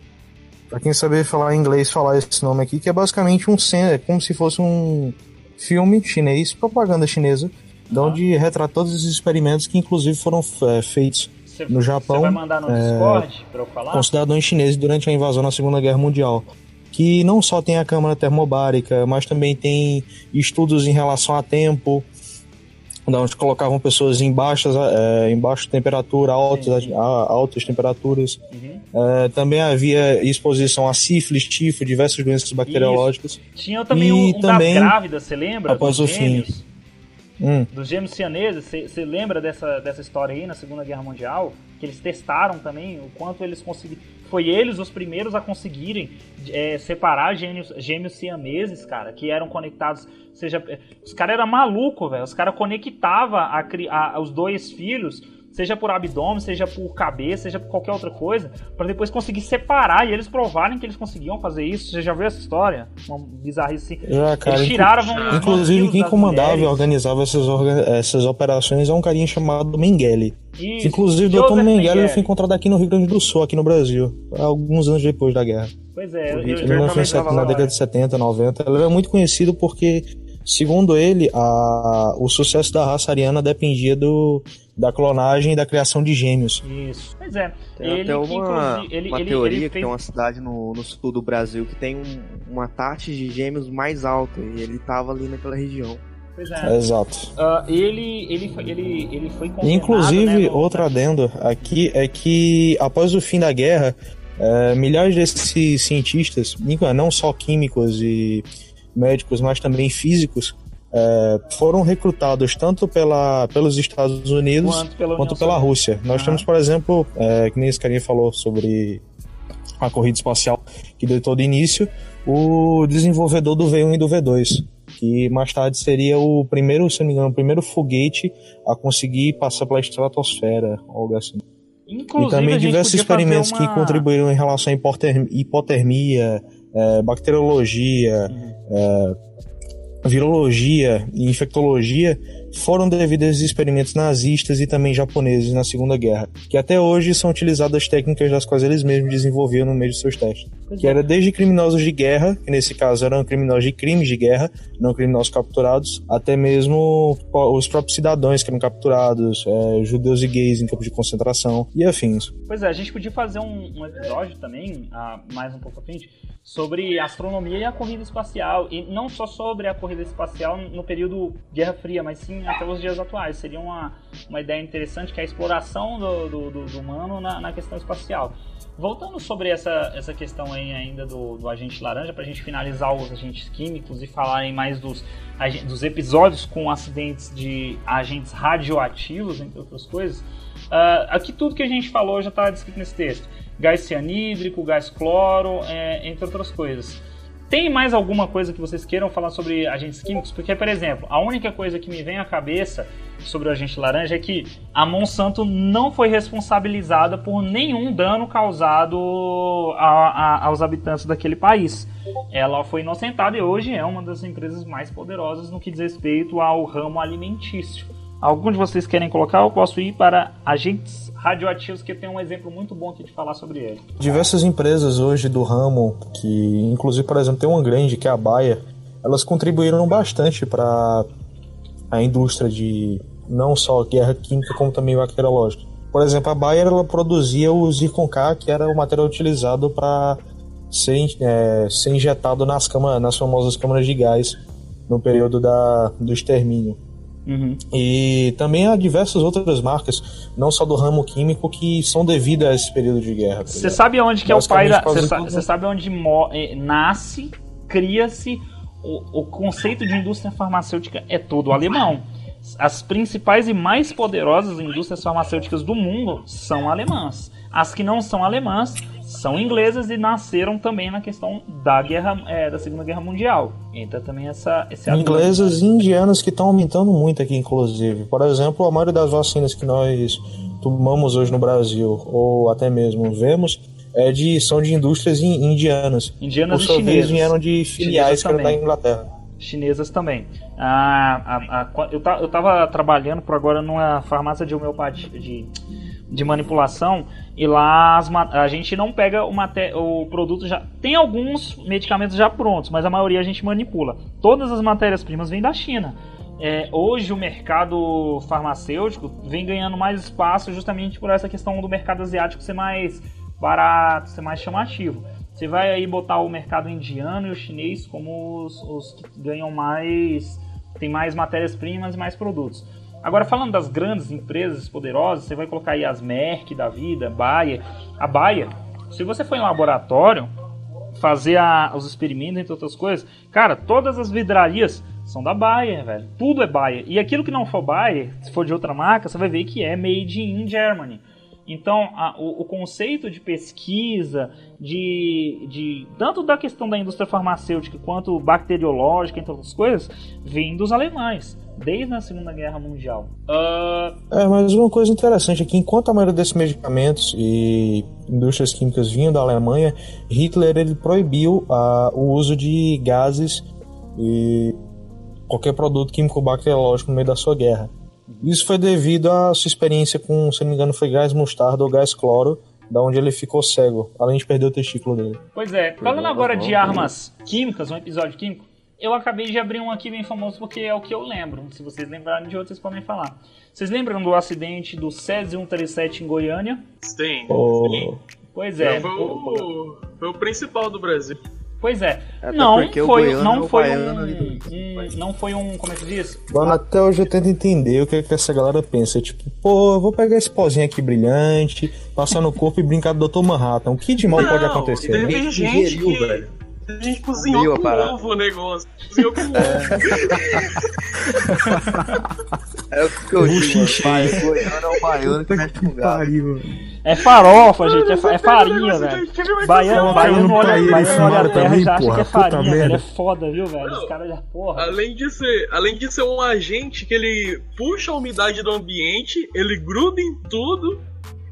Pra quem saber falar inglês, falar esse nome aqui, que é basicamente um é como se fosse um filme chinês, propaganda chinesa, de onde retrata todos os experimentos que inclusive foram é, feitos No Japão, Você vai mandar no é, Discord eu falar? com cidadãos chineses durante a invasão na Segunda Guerra Mundial. Que não só tem a câmara termobárica, mas também tem estudos em relação a tempo, onde colocavam pessoas em baixas, é, em baixa temperatura, altas, a- altas temperaturas. Uhum. É, também havia exposição a sífilis, tifo, diversas doenças bacteriológicas. Tinha também E um, um também, das grávidas, você lembra? após o fim. Hum, Dos gêmeos cianeses, você lembra dessa, dessa história aí na Segunda Guerra Mundial? Que eles testaram também o quanto eles conseguiram. Foi eles os primeiros a conseguirem é, separar gêmeos, gêmeos siameses, cara, que eram conectados. Seja, os caras eram malucos, velho. Os caras conectavam a, a- os dois filhos, seja por abdômen, seja por cabeça, seja por qualquer outra coisa, pra depois conseguir separar e eles provarem que eles conseguiam fazer isso. Você já viu essa história? Uma bizarrice assim. já, cara, Eles tiraram inclusive vamos quem comandava e mulheres. organizava essas, orga- essas operações é um carinha chamado Mengele. Isso, Inclusive, o Dr. Mengele ele Mengele. foi encontrado aqui no Rio Grande do Sul, aqui no Brasil, alguns anos depois da guerra. Pois é, eu, eu, eu também 1970, tava na década é. de 70, 90. Ele era muito conhecido porque, segundo ele, a, o sucesso da raça ariana dependia do, da clonagem e da criação de gêmeos. Isso. Pois é. Tem ele até uma, ele, uma ele, teoria ele que fez... tem uma cidade no, no sul do Brasil que tem um- uma taxa de gêmeos mais alta e ele tava ali naquela região. Pois é. Exato. Ah, ele, ele, foi- ele, ele foi Inclusive, né, no- outro adendo aqui é que, após o fim da guerra, eh, milhares desses cientistas, não só químicos e médicos, mas também físicos, eh, foram recrutados tanto pela, pelos Estados Unidos Quanto pela, quanto pela. Rússia. Nós Aham. temos, por exemplo, é, que nem esse carinha falou sobre a corrida espacial que deu todo início, o desenvolvedor do V1 e do V2, que mais tarde seria o primeiro, se não me engano, o primeiro foguete a conseguir passar pela estratosfera, algo assim. Inclusive, e também diversos experimentos uma- que contribuíram em relação à hipoterm- hipotermia, é, bacteriologia, Uhum. É, virologia e infectologia foram devido a experimentos nazistas e também japoneses na Segunda Guerra, que até hoje são utilizadas técnicas das quais eles mesmos desenvolviam no meio de seus testes. Que é. era desde criminosos de guerra, que nesse caso eram criminosos de crimes de guerra, não criminosos capturados, até mesmo os próprios cidadãos que eram capturados, é, judeus e gays em campos de concentração e afins. Pois é, a gente podia fazer um, um episódio também, ah, mais um pouco à frente, sobre astronomia e a corrida espacial. E não só sobre a corrida espacial no período Guerra Fria, mas sim até os dias atuais. Seria uma, uma ideia interessante que é a exploração do, do, do- do humano na, na questão espacial. Voltando sobre essa, essa questão aí ainda do, do agente laranja, para a gente finalizar os agentes químicos e falarem mais dos, dos episódios com acidentes de agentes radioativos, entre outras coisas. Ah, aqui tudo que a gente falou já está descrito nesse texto. Gás cianídrico, gás cloro, é, entre outras coisas. Tem mais alguma coisa que vocês queiram falar sobre agentes químicos? Porque, por exemplo, a única coisa que me vem à cabeça sobre o agente laranja é que a Monsanto não foi responsabilizada por nenhum dano causado a- a- aos habitantes daquele país. Ela foi inocentada e hoje é uma das empresas mais poderosas no que diz respeito ao ramo alimentício. Algum de vocês querem colocar? Eu posso ir para agentes radioativos, que tem um exemplo muito bom aqui de falar sobre ele. Diversas empresas hoje do ramo, que inclusive, por exemplo, tem uma grande que é a Bayer, elas contribuíram bastante para a indústria de não só guerra química, como também bacteriológica. Por exemplo, a Bayer ela produzia o Zircon K, que era o material utilizado para ser, é, ser injetado nas, nas famosas câmaras de gás no período da, do extermínio. Uhum. E também há diversas outras marcas, não só do ramo químico, que são devidas a esse período de guerra. tá Você sabe onde que é o pai da. Você sa- sabe onde eh, nasce, cria-se o, o conceito de indústria farmacêutica é todo alemão. As principais e mais poderosas indústrias farmacêuticas do mundo são alemãs. As que não são alemãs são inglesas e nasceram também na questão da guerra, eh, da Segunda Guerra Mundial. Entra também essa esse. Inglesas e indianas que estão aumentando muito aqui, inclusive. Por exemplo, a maioria das vacinas que nós tomamos hoje no Brasil, ou até mesmo vemos, é de, são de indústrias in- indianas. Indianas Por e vez, chinesas. vieram de filiais que eram da. Inglaterra. chinesas também. Ah, a- a- eu, ta- eu tava trabalhando por agora numa farmácia de homeopatia, de, de manipulação, e lá as a gente não pega o, o produto já. Tem alguns medicamentos já prontos, mas a maioria a gente manipula. Todas as matérias-primas vêm da China. É, hoje o mercado farmacêutico vem ganhando mais espaço justamente por essa questão do mercado asiático ser mais barato, ser mais chamativo. Você vai aí botar o mercado indiano e o chinês como os, os que ganham mais, tem mais matérias-primas e mais produtos. Agora falando das grandes empresas poderosas, você vai colocar aí as Merck da vida, Bayer. A Bayer, se você for em laboratório fazer a- os experimentos entre outras coisas, cara, todas as vidrarias são da Bayer, velho. Tudo é Bayer. E aquilo que não for Bayer, se for de outra marca, você vai ver que é made in Germany. Então, a- o, o conceito de pesquisa, de, de tanto da questão da indústria farmacêutica quanto bacteriológica, entre outras coisas, vem dos alemães, desde a Segunda Guerra Mundial. Ah, É, mas uma coisa interessante aqui, enquanto a maioria desses medicamentos e indústrias químicas vinham da Alemanha, Hitler ele proibiu ah, o uso de gases e qualquer produto químico bacteriológico no meio da sua guerra. Isso foi devido à sua experiência com, se não me engano, foi gás mostarda ou gás cloro, da onde ele ficou cego, além de perder o testículo dele. Pois é, falando agora de armas químicas, um episódio químico, eu acabei de abrir um aqui bem famoso porque é o que eu lembro. Se vocês lembrarem de outros, vocês podem falar. Vocês lembram do acidente do Césio 137 em Goiânia? Sim. Oh. sim. Pois é. foi, o, foi o principal do Brasil. Pois é. Até não foi, é não o foi baiano um, um- não foi um, como é que diz? Mano, até hoje eu tento entender o que, é que essa galera pensa. Tipo, pô, eu vou pegar esse pozinho aqui brilhante, passar no corpo e brincar do Dr. Manhattan. O que de mal pode Não, acontecer? Teve né? Gente, que. velho. A gente cozinhou com ovo o negócio. Cozinhou com ovo. É o que eu digo, goiano é o baiano que mexe com gado. É farofa, gente, é, fa- é farinha, velho. Baiano, baiano no olha, baiano olha a terra e já acha que é farinha, velho. É foda, viu, velho? Os caras já, porra. Além de, ser, além de ser um agente que ele puxa a umidade do ambiente, ele gruda em tudo.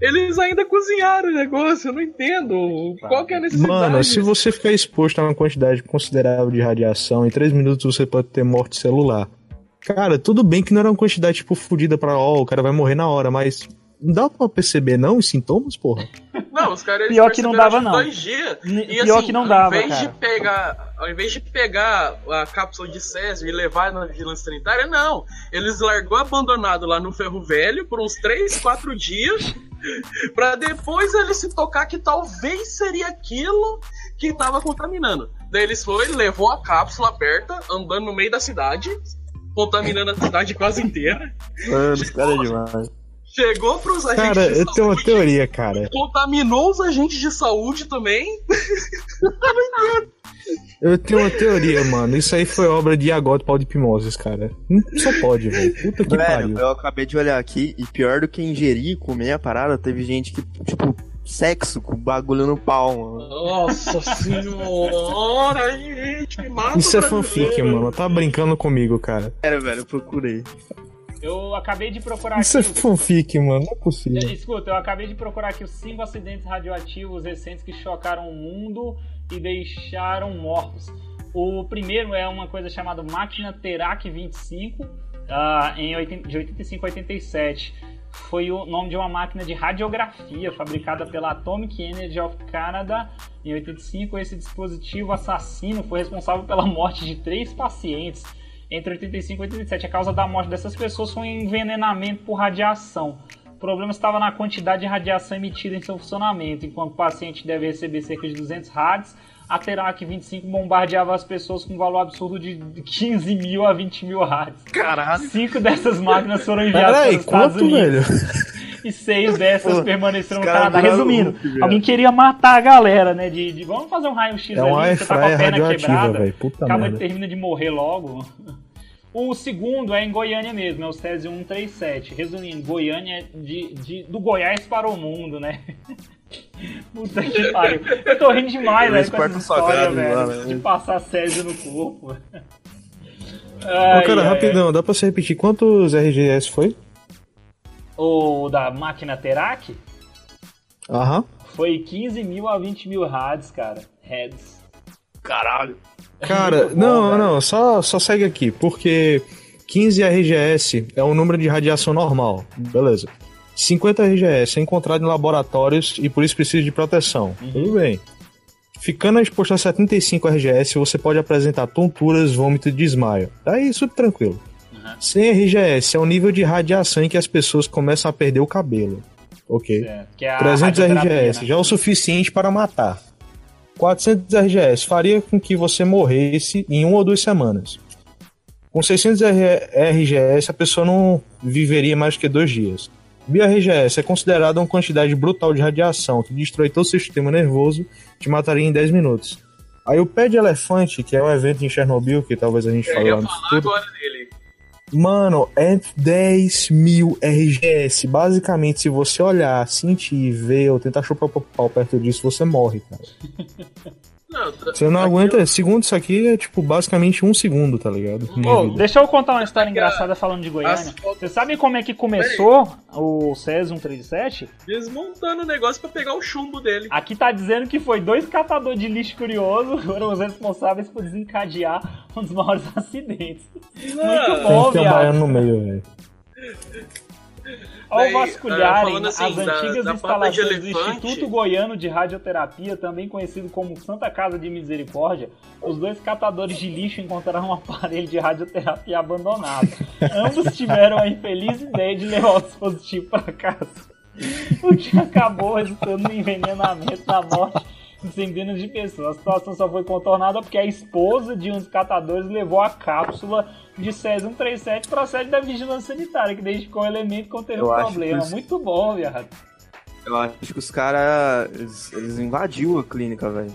Eles ainda cozinharam o negócio, eu não entendo. Qual que é a necessidade? Mano, se você ficar exposto a uma quantidade considerável de radiação, em 3 minutos você pode ter morte celular. Cara, tudo bem que não era uma quantidade, tipo, fodida pra, ó, o cara vai morrer na hora, mas não dá pra perceber, não, os sintomas, porra? Não, os caras eles Pior que não dava, acho, não. Dois dias. E, pior assim, que não dava, ao invés cara. de pegar, ao invés de pegar a cápsula de Césio e levar na vigilância sanitária, não. Eles largou abandonado lá no ferro velho por uns 3, 4 dias. Pra depois ele se tocar que talvez seria aquilo que tava contaminando. Daí eles foi, levou a cápsula aberta, andando no meio da cidade, contaminando a cidade quase inteira. Mano, os caras é demais. Chegou pros agentes Cara, de eu tenho uma saúde, teoria, cara. contaminou os agentes de saúde também. Eu tenho uma teoria, mano. Isso aí foi obra de Agote Pau de Pimoses, cara. Não só pode, velho. Puta que Velho, pariu. eu acabei de olhar aqui e pior do que ingerir e comer a parada, teve gente que, tipo, sexo com bagulho no pau, mano. Nossa senhora, gente, me mata Isso é o fanfic, brasileiro. mano. Tá brincando comigo, cara. Sério, velho, eu procurei. Eu acabei de procurar Isso é aqui. fanfic, mano. Não é possível. Escuta, eu acabei de procurar aqui os cinco acidentes radioativos recentes que chocaram o mundo e deixaram mortos. O primeiro é uma coisa chamada máquina Terac 25, ah, em 80 de 85 a 87. Foi o nome de uma máquina de radiografia fabricada pela Atomic Energy of Canada em 85. Esse dispositivo assassino foi responsável pela morte de três pacientes entre 85 e 87. A causa da morte dessas pessoas foi um envenenamento por radiação. O problema estava na quantidade de radiação emitida em seu funcionamento, enquanto o paciente deve receber cerca de 200 rádios, a Terac 25 bombardeava as pessoas com um valor absurdo de 15 mil a 20 mil rádios. Caralho. Cinco dessas máquinas foram enviadas para Peraí, os Estados quanto, Unidos. velho? E seis dessas Pô, permaneceram no Canadá. viraram Resumindo, alguém queria matar a galera, né? De, de vamos fazer um raio-x É ali, você tá com a perna quebrada. Puta acaba merda. termina de morrer logo. O segundo é em Goiânia mesmo, é o Césio 137. Resumindo, Goiânia é de, de- do Goiás para o mundo, né? Puta que pariu. Eu tô rindo demais, velho, com essa história, Sagrado velho. lá, né? De passar Césio no corpo. Ô, Ai, cara, ai, rapidão, dá pra você repetir quantos RGS foi? O da máquina Terac Aham. foi 15 mil a 20 mil rádios, cara. Heads. Caralho. Cara, bom, não, velho. não, só, só segue aqui, porque 15 RGS é o número de radiação normal, beleza. 50 RGS é encontrado em laboratórios e por isso precisa de proteção. Tudo bem. Ficando exposto a 75 RGS, você pode apresentar tonturas, vômito e desmaio. Daí, isso tranquilo. 100 RGS é o nível de radiação em que as pessoas começam a perder o cabelo. Ok. Certo, que é a 300 radioterapia, RGS né? já é o suficiente para matar. 400 RGS faria com que você morresse em uma ou duas semanas. Com 600 R- RGS, a pessoa não viveria mais que dois dias. 1000 RGS é considerada uma quantidade brutal de radiação que destrói todo o sistema nervoso e te mataria em 10 minutos. Aí o pé de elefante, que é um evento em Chernobyl, que talvez a gente Eu fale lá no futuro, agora dele. Mano, é 10 mil RGS. Basicamente, se você olhar, sentir, ver ou tentar chupar o pau perto disso, você morre, cara. Não, tá- Você não aguenta. Segundo isso aqui é tipo basicamente um segundo, tá ligado? Deixa eu contar uma história engraçada falando de Goiânia. Você sabe como é que começou o Césio 137? Desmontando o negócio pra pegar o chumbo dele. Aqui tá dizendo que foi dois catadores de lixo curioso foram os responsáveis por desencadear um dos maiores acidentes. Muito Não, bom, Tem que ter um baiano no meio, velho. Ao Daí, vasculharem assim, as da- antigas da de instalações do. Instituto Goiano de Radioterapia, também conhecido como Santa Casa de Misericórdia, os dois catadores de lixo encontraram um aparelho de radioterapia abandonado. Ambos tiveram a infeliz ideia de levar o dispositivo para casa, o que acabou resultando no envenenamento na morte centenas de pessoas. A situação só foi contornada porque a esposa de um dos catadores levou a cápsula de Césio 137 para a sede da vigilância sanitária, que identificou o elemento que conteve Eu o problema. os- Muito bom, viado. Eu acho que os caras. Eles, eles invadiu a clínica, velho.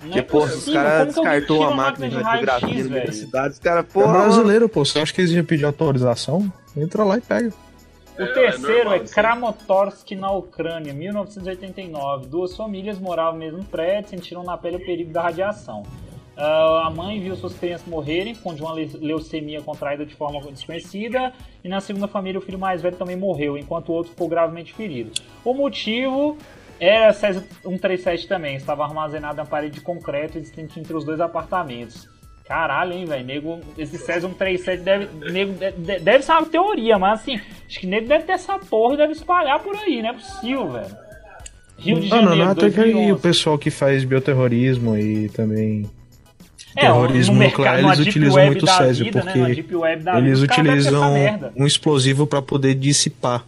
Porque, é porra, os caras descartou a máquina de radiografia raio-x, no meio da velho? cidade. Os caras, É brasileiro, pô. Você acha que eles iam pedir autorização? Entra lá e pega. O É, terceiro é normal, é. Kramatorsk, na Ucrânia, 1989. Duas famílias moravam no mesmo prédio e sentiram na pele o perigo da radiação. Ah, a mãe viu suas crianças morrerem com de uma le- leucemia contraída de forma desconhecida. E na segunda família, o filho mais velho também morreu, enquanto o outro ficou gravemente ferido. O motivo era Césio 137 também. Estava armazenado na parede de concreto existente entre os dois apartamentos. Caralho, hein, velho. Nego, esse Césio 137 deve, nego, de- de- deve ser uma teoria, mas assim, acho que nego deve ter essa porra e deve espalhar por aí, não é possível, velho. Rio de Ah, não, Janeiro, não, até que aí o 2011. pessoal que faz bioterrorismo e também É, terrorismo no nuclear, mercado- eles utilizam muito Césio, vida, né, porque vida, eles utilizam um explosivo para poder dissipar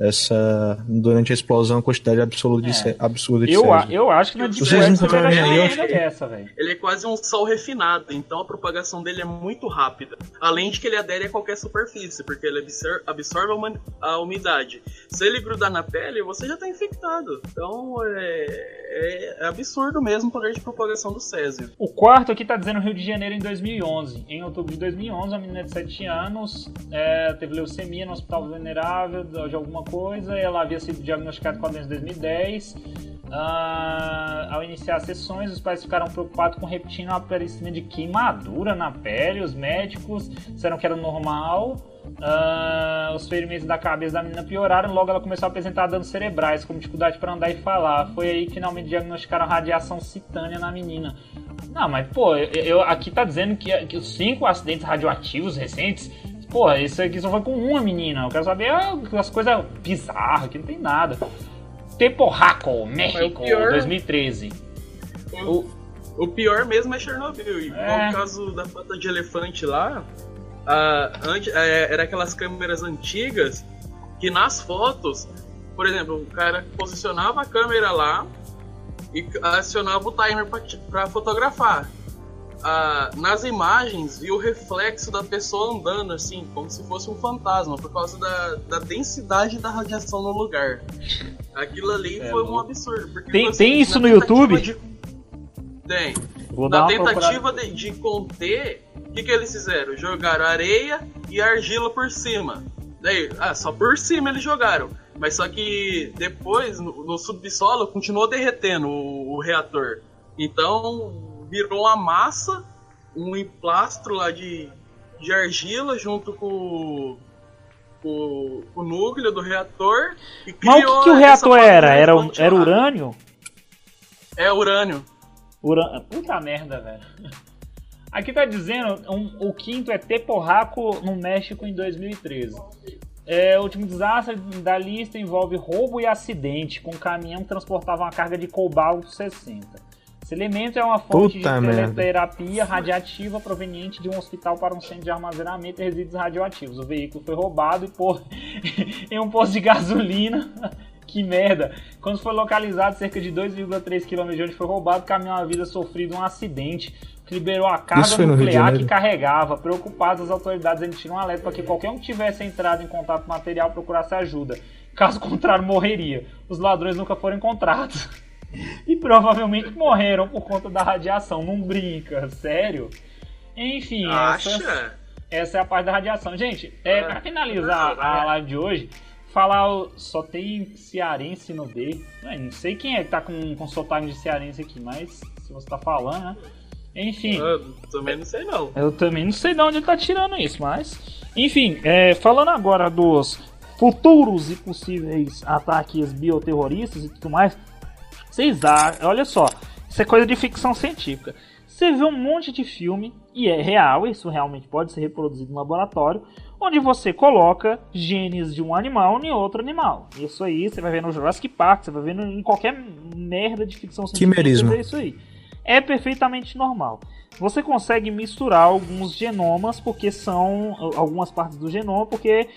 essa durante a explosão a quantidade absoluta de, É. absurda de Eu, Césio. eu acho que na Deep vocês Web achar aí, eu uma acho que- dessa, velho. Ele é quase um sol refinado, então a propagação dele é muito rápida. Além de que ele adere a qualquer superfície, porque ele absor- absorve a uma- a umidade. Se ele grudar na pele, você já está infectado. Então é, é absurdo mesmo o poder de propagação do Césio. O quarto aqui tá dizendo Rio de Janeiro em 2011. Em outubro de 2011, a menina de 7 anos é, teve leucemia no hospital venerável de alguma coisa. Ela havia sido diagnosticada com a doença em 2010. Ah, ao iniciar as sessões, os pais ficaram preocupados com repetindo o aparecimento de queimadura na pele. Os médicos disseram que era normal. Ah, os ferimentos da cabeça da menina pioraram. Logo, ela começou a apresentar danos cerebrais, como dificuldade para andar e falar. Foi aí que finalmente diagnosticaram radiação citânea na menina. Não, mas pô, eu, eu- aqui tá dizendo que, que os cinco acidentes radioativos recentes. Pô, isso aqui só foi com uma menina. Eu quero saber ah, as coisas bizarras, que não tem nada. Teporraco, México, pior- 2013. O- O pior mesmo é Chernobyl. E É. no caso da pata de elefante lá, antes, é, era aquelas câmeras antigas que nas fotos por exemplo, o cara posicionava a câmera lá e acionava o timer para fotografar. Ah, nas imagens vi o reflexo da pessoa andando assim, como se fosse um fantasma, por causa da, da densidade da radiação no lugar. Aquilo ali É foi um absurdo. Tem- tipo tem isso no YouTube? de- Tem. Vou Na tentativa de, de conter, o que, que eles fizeram? Jogaram areia e argila por cima. Daí, ah, só por cima eles jogaram. Mas só que depois, no, no subsolo, continuou derretendo o, o reator. Então, virou uma massa, um emplastro lá de, de argila junto com, com, com o núcleo do reator. E Mas o que, que o reator era? Era, era urânio? É urânio. Urânio. Puta merda, velho. Aqui tá dizendo um- o quinto é Teporraco no México em 2013. É, o último desastre da lista envolve roubo e acidente com um caminhão que transportava uma carga de cobalto 60. Esse elemento é uma fonte Puta de teleterapia radiativa proveniente de um hospital para um centro de armazenamento de resíduos radioativos. O veículo foi roubado e pôr em um posto de gasolina. que merda! Quando foi localizado cerca de 2,3 km de onde foi roubado, o caminhão havia sofrido um acidente que liberou a carga nuclear que carregava. Preocupados, as autoridades emitiram um alerta para que qualquer um que tivesse entrado em contato com o material procurasse ajuda. Caso contrário, morreria. Os ladrões nunca foram encontrados. E provavelmente morreram por conta da radiação. Não brinca, sério? Enfim, essa, essa é a parte da radiação. Gente, é, Ah, pra finalizar a live de hoje, falar só tem cearense no D. É, Não sei quem é que tá com, com sotaque de cearense aqui, mas se você tá falando, né? Enfim. Eu também não sei não. Eu também não sei de onde ele tá tirando isso, mas. Enfim, é, falando agora dos futuros e possíveis ataques bioterroristas e tudo mais, vocês acham. Olha só, isso é coisa de ficção científica. Você vê um monte de filme, e é real, isso realmente pode ser reproduzido no laboratório, onde você coloca genes de um animal em outro animal. Isso aí você vai ver no Jurassic Park, você vai ver em qualquer merda de ficção científica. Quimerismo. Isso aí. É perfeitamente normal. Você consegue misturar alguns genomas, porque são algumas partes do genoma, porque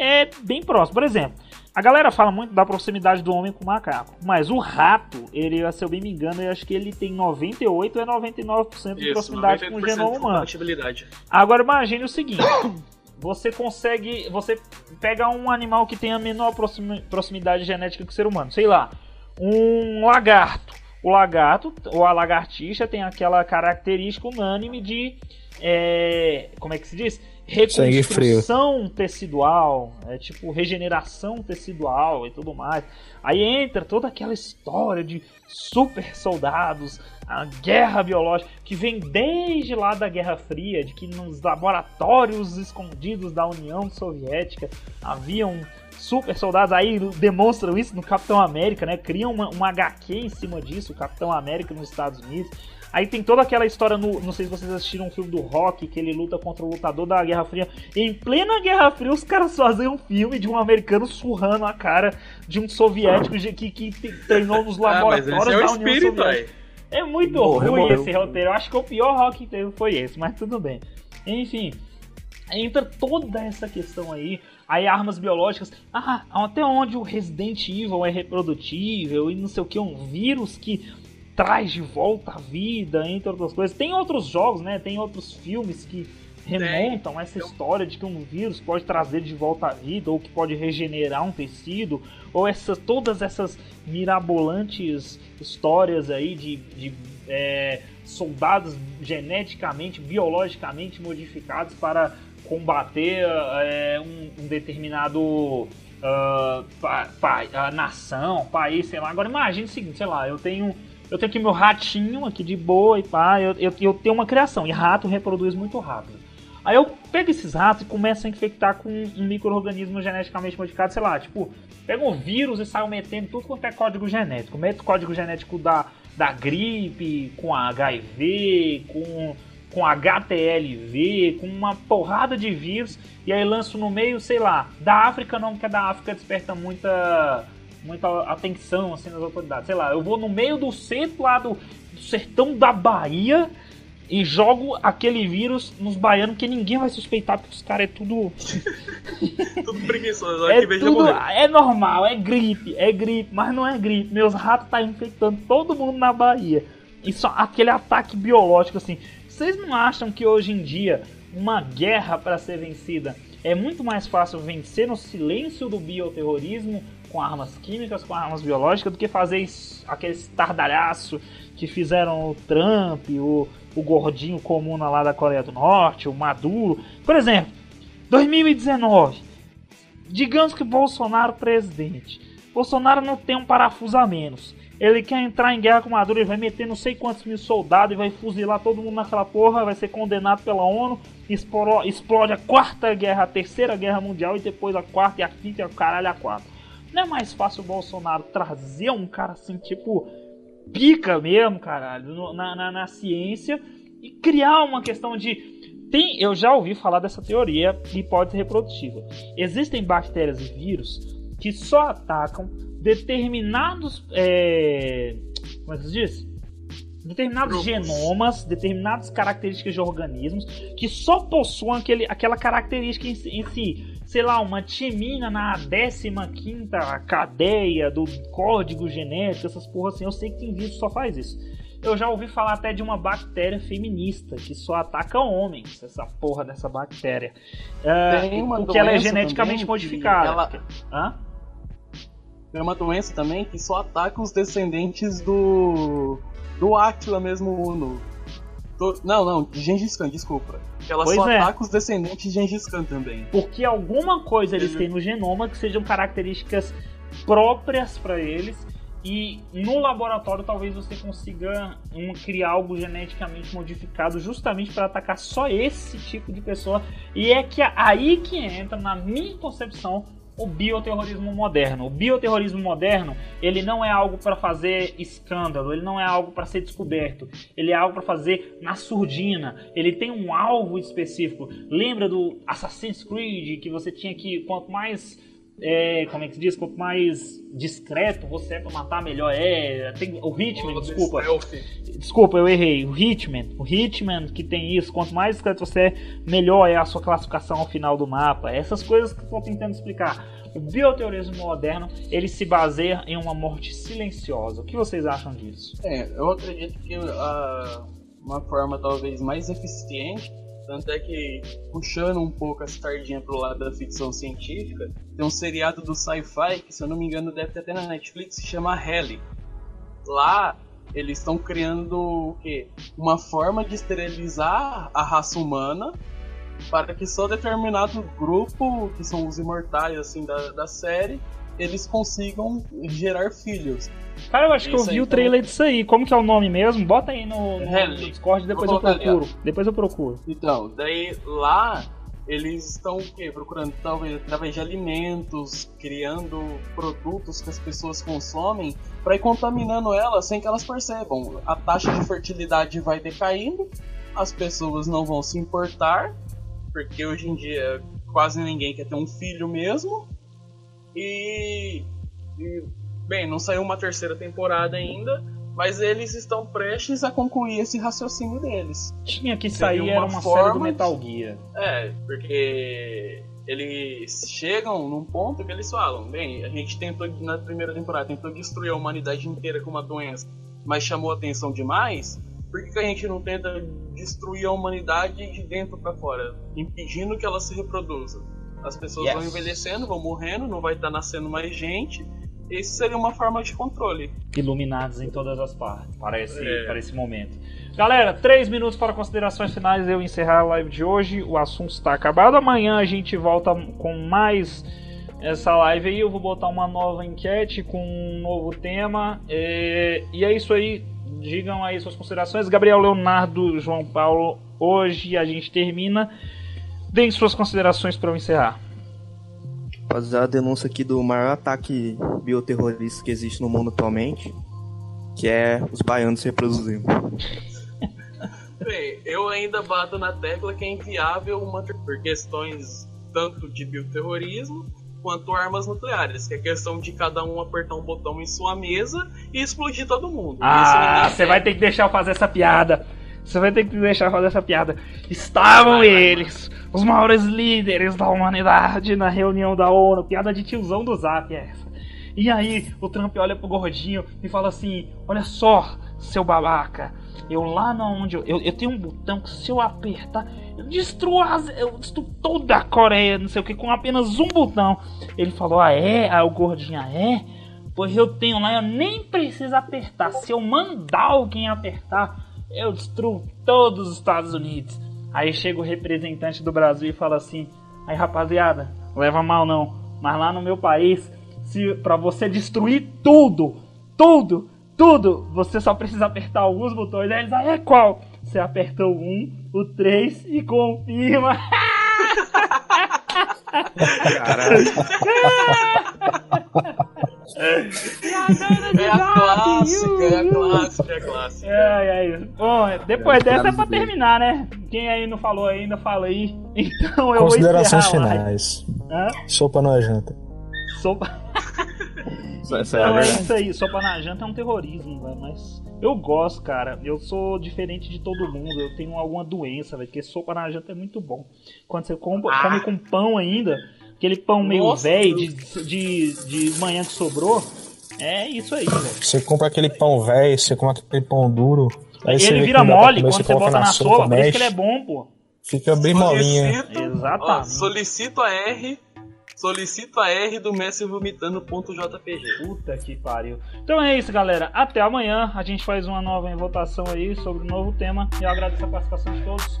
é bem próximo. Por exemplo, a galera fala muito da proximidade do homem com o macaco, mas o rato, ele, se eu bem me engano, eu acho que ele tem 98 ou é 99% de Isso, proximidade com o 98% genoma humano. Agora imagine o seguinte: você consegue. Você pega um animal que tem a menor proximi- proximidade genética que o ser humano, sei lá, um lagarto. O lagarto, ou a lagartixa, tem aquela característica unânime de. é, como é que se diz? Reconstrução tecidual, é tipo regeneração tecidual e tudo mais. Aí entra toda aquela história de super soldados, a guerra biológica, que vem desde lá da Guerra Fria, de que nos laboratórios escondidos da União Soviética haviam super soldados. Aí demonstram isso no Capitão América, né? Criam uma, uma HQ em cima disso, o Capitão América nos Estados Unidos. Aí tem toda aquela história, no, não sei se vocês assistiram um filme do Rock, que ele luta contra o lutador da Guerra Fria. Em plena Guerra Fria, os caras fazem um filme de um americano surrando a cara de um soviético de- que, que treinou nos Ah, mas laboratórios esse é o da União espírito, Soviética. aí. É muito Morreu, ruim morreu. esse roteiro. Eu acho que o pior rock que teve foi esse, mas tudo bem. Enfim, entra toda essa questão aí. Aí armas biológicas. Ah, até onde o Resident Evil é reprodutível e não sei o que, um vírus que traz de volta a vida, entre outras coisas. Tem outros jogos, né? Tem outros filmes que remontam essa história de que um vírus pode trazer de volta a vida ou que pode regenerar um tecido ou essas todas essas mirabolantes histórias aí de, de é, soldados geneticamente, biologicamente modificados para combater é, um, um determinado ah, pa- pa- nação, país, sei lá. Agora imagine o seguinte, sei lá, eu tenho eu tenho aqui meu ratinho aqui de boa e pá, eu, eu, eu tenho uma criação e rato reproduz muito rápido. Aí eu pego esses ratos e começo a infectar com um micro-organismo geneticamente modificado, sei lá, tipo, pego um vírus e saio metendo tudo quanto é código genético. Meto código genético da, da gripe, com HIV, com, com HTLV, com uma porrada de vírus, e aí lanço no meio, sei lá, da África não, porque a da África desperta muita, muita atenção assim das autoridades. Sei lá, eu vou no meio do centro lá do, do sertão da Bahia e jogo aquele vírus nos baianos que ninguém vai suspeitar, porque os caras é tudo. Tudo preguiçoso, É, tudo, é normal, é gripe, é gripe, mas não é gripe. Meus ratos tá infectando todo mundo na Bahia. E só aquele ataque biológico assim. Vocês não acham que hoje em dia uma guerra para ser vencida é muito mais fácil vencer no silêncio do bioterrorismo com armas químicas, com armas biológicas, do que fazer aquele estardalhaço que fizeram o Trump, o, o gordinho comuna lá da Coreia do Norte, o Maduro. Por exemplo, 2019. Digamos que Bolsonaro presidente. Bolsonaro não tem um parafuso a menos. Ele quer entrar em guerra com Maduro, ele vai meter não sei quantos mil soldados e vai fuzilar todo mundo naquela porra, vai ser condenado pela ONU, explo- explode a quarta guerra, a terceira guerra mundial e depois a quarta e a quinta e a caralho a quatro. Não é mais fácil o Bolsonaro trazer um cara assim, tipo, pica mesmo, caralho, na, na, na ciência e criar uma questão de. Tem, eu já ouvi falar dessa teoria de hipótese reprodutiva. Existem bactérias e vírus que só atacam determinados. É, como é que se diz? Determinados Grupos. genomas, determinadas características de organismos que só possuem aquele, aquela característica em, si- em si. Sei lá, uma timina na 15 cadeia do código genético, essas porras assim. Eu sei que tem vírus que só faz isso. Eu já ouvi falar até de uma bactéria feminista que só ataca homens, essa porra dessa bactéria. É, Tem uma porque ela é geneticamente modificada. ela- Hã? Tem uma doença também que só ataca os descendentes do. do Átila mesmo Uno. Não, não, de Gengis Khan, desculpa. Ela Pois só é. ataca os descendentes de Gengis Khan também. Porque alguma coisa eles Ele- têm no genoma que sejam características próprias para eles. E no laboratório talvez você consiga um, criar algo geneticamente modificado justamente para atacar só esse tipo de pessoa. E é que aí que entra, na minha concepção, o bioterrorismo moderno. O bioterrorismo moderno, ele não é algo para fazer escândalo, ele não é algo para ser descoberto, ele é algo para fazer na surdina. Ele tem um alvo específico. Lembra do Assassin's Creed que você tinha que quanto mais é, como é que se diz? Quanto mais discreto você é pra matar, melhor é. Tem o Hitman, Modo desculpa. stealth. Desculpa, eu errei. O Hitman. O Hitman que tem isso. Quanto mais discreto você é, melhor é a sua classificação ao final do mapa. Essas coisas que eu tô tentando explicar. O bioterrorismo moderno, ele se baseia em uma morte silenciosa. O que vocês acham disso? É, eu acredito que a- uma forma talvez mais eficiente, tanto é que puxando um pouco a sardinha pro lado da ficção científica, tem um seriado do sci-fi que, se eu não me engano, deve ter até na Netflix, se chama Heli. Lá eles estão criando o quê? Uma forma de esterilizar a raça humana para que só determinado grupo, que são os imortais assim da, da série, eles consigam gerar filhos. Cara, eu acho que eu Isso vi aí, o então. trailer disso aí. Como que é o nome mesmo? Bota aí no, no, no Discord, depois eu colocar ali, procuro. Depois eu procuro. Então, daí lá eles estão o quê? Procurando talvez através de alimentos, criando produtos que as pessoas consomem para ir contaminando elas sem que elas percebam. A taxa de fertilidade vai decaindo, as pessoas não vão se importar, porque hoje em dia quase ninguém quer ter um filho mesmo. E, e bem, não saiu uma terceira temporada ainda, mas eles estão prestes a concluir esse raciocínio deles. Tinha que sair, era uma uma série do forma Metal Gear. É, porque eles chegam num ponto que eles falam, bem, a gente tentou na primeira temporada tentou destruir a humanidade inteira com uma doença, mas chamou atenção demais. Por que, que a gente não tenta destruir a humanidade de dentro pra fora, impedindo que ela se reproduza? As pessoas Yes. vão envelhecendo, vão morrendo, não vai estar nascendo mais gente. Isso seria uma forma de controle. Iluminados em todas as partes, para esse, É. para esse momento. Galera, três minutos para considerações finais. Eu encerrar a live de hoje. O assunto está acabado. Amanhã a gente volta com mais essa live aí. Eu vou botar uma nova enquete com um novo tema. É, E é isso aí. Digam aí suas considerações. Gabriel Leonardo, João Paulo. Hoje a gente termina. Deem suas considerações para eu encerrar. Fazer a denúncia aqui do maior ataque bioterrorista que existe no mundo atualmente, que é os baianos se reproduzindo. Bem, eu ainda bato na tecla que é inviável uma por questões tanto de bioterrorismo quanto armas nucleares, que é questão de cada um apertar um botão em sua mesa e explodir todo mundo. Isso Ah, você vai ter que deixar eu fazer essa piada. Você vai ter que deixar fazer essa piada. Estavam eles, os maiores líderes da humanidade, na reunião da ONU. Piada de tiozão do zap é essa. E aí, o Trump olha pro gordinho e fala assim: Olha só, seu babaca. Eu lá na onde eu, eu, eu tenho um botão que se eu apertar, eu destruo, as, eu destruo toda a Coreia, não sei o que, com apenas um botão. Ele falou: Ah, é? Ah, o gordinho, ah, é? Pois eu tenho lá, eu nem preciso apertar. Se eu mandar alguém apertar, eu destruo todos os Estados Unidos. Aí chega o representante do Brasil e fala assim: Aí rapaziada, leva mal não, mas lá no meu país, se para você destruir tudo, tudo, tudo, você só precisa apertar alguns botões. Aí eles, ah, é qual? Você aperta o 1, o 3 e confirma. Caralho. É a clássica, é a clássica, é a clássica. Ai, ai. Bom, depois dessa é pra terminar, né? Quem aí não falou ainda, fala aí. Então eu Considerações vou finais. Hã? Sopa na janta. Sopa... É Então é isso aí, sopa na janta é um terrorismo, velho. Mas eu gosto, cara. Eu sou diferente de todo mundo. Eu tenho alguma doença, velho. Porque sopa na janta é muito bom. Quando você come, Ah. come com pão ainda, aquele pão meio Nossa, velho de, de, de manhã que sobrou. É isso aí, velho. Você compra aquele pão velho, você come aquele pão duro. Aí Ele vira mole comer, quando você coloca bota na sopa, por isso que ele é bom, pô. Fica bem molinha. Solicito, ó, Exatamente. solicito a R. Solicito a R do Messi vomitando ponto JPG. Puta que pariu. Então é isso, galera. Até amanhã. A gente faz uma nova votação aí sobre o novo tema. Eu agradeço a participação de todos.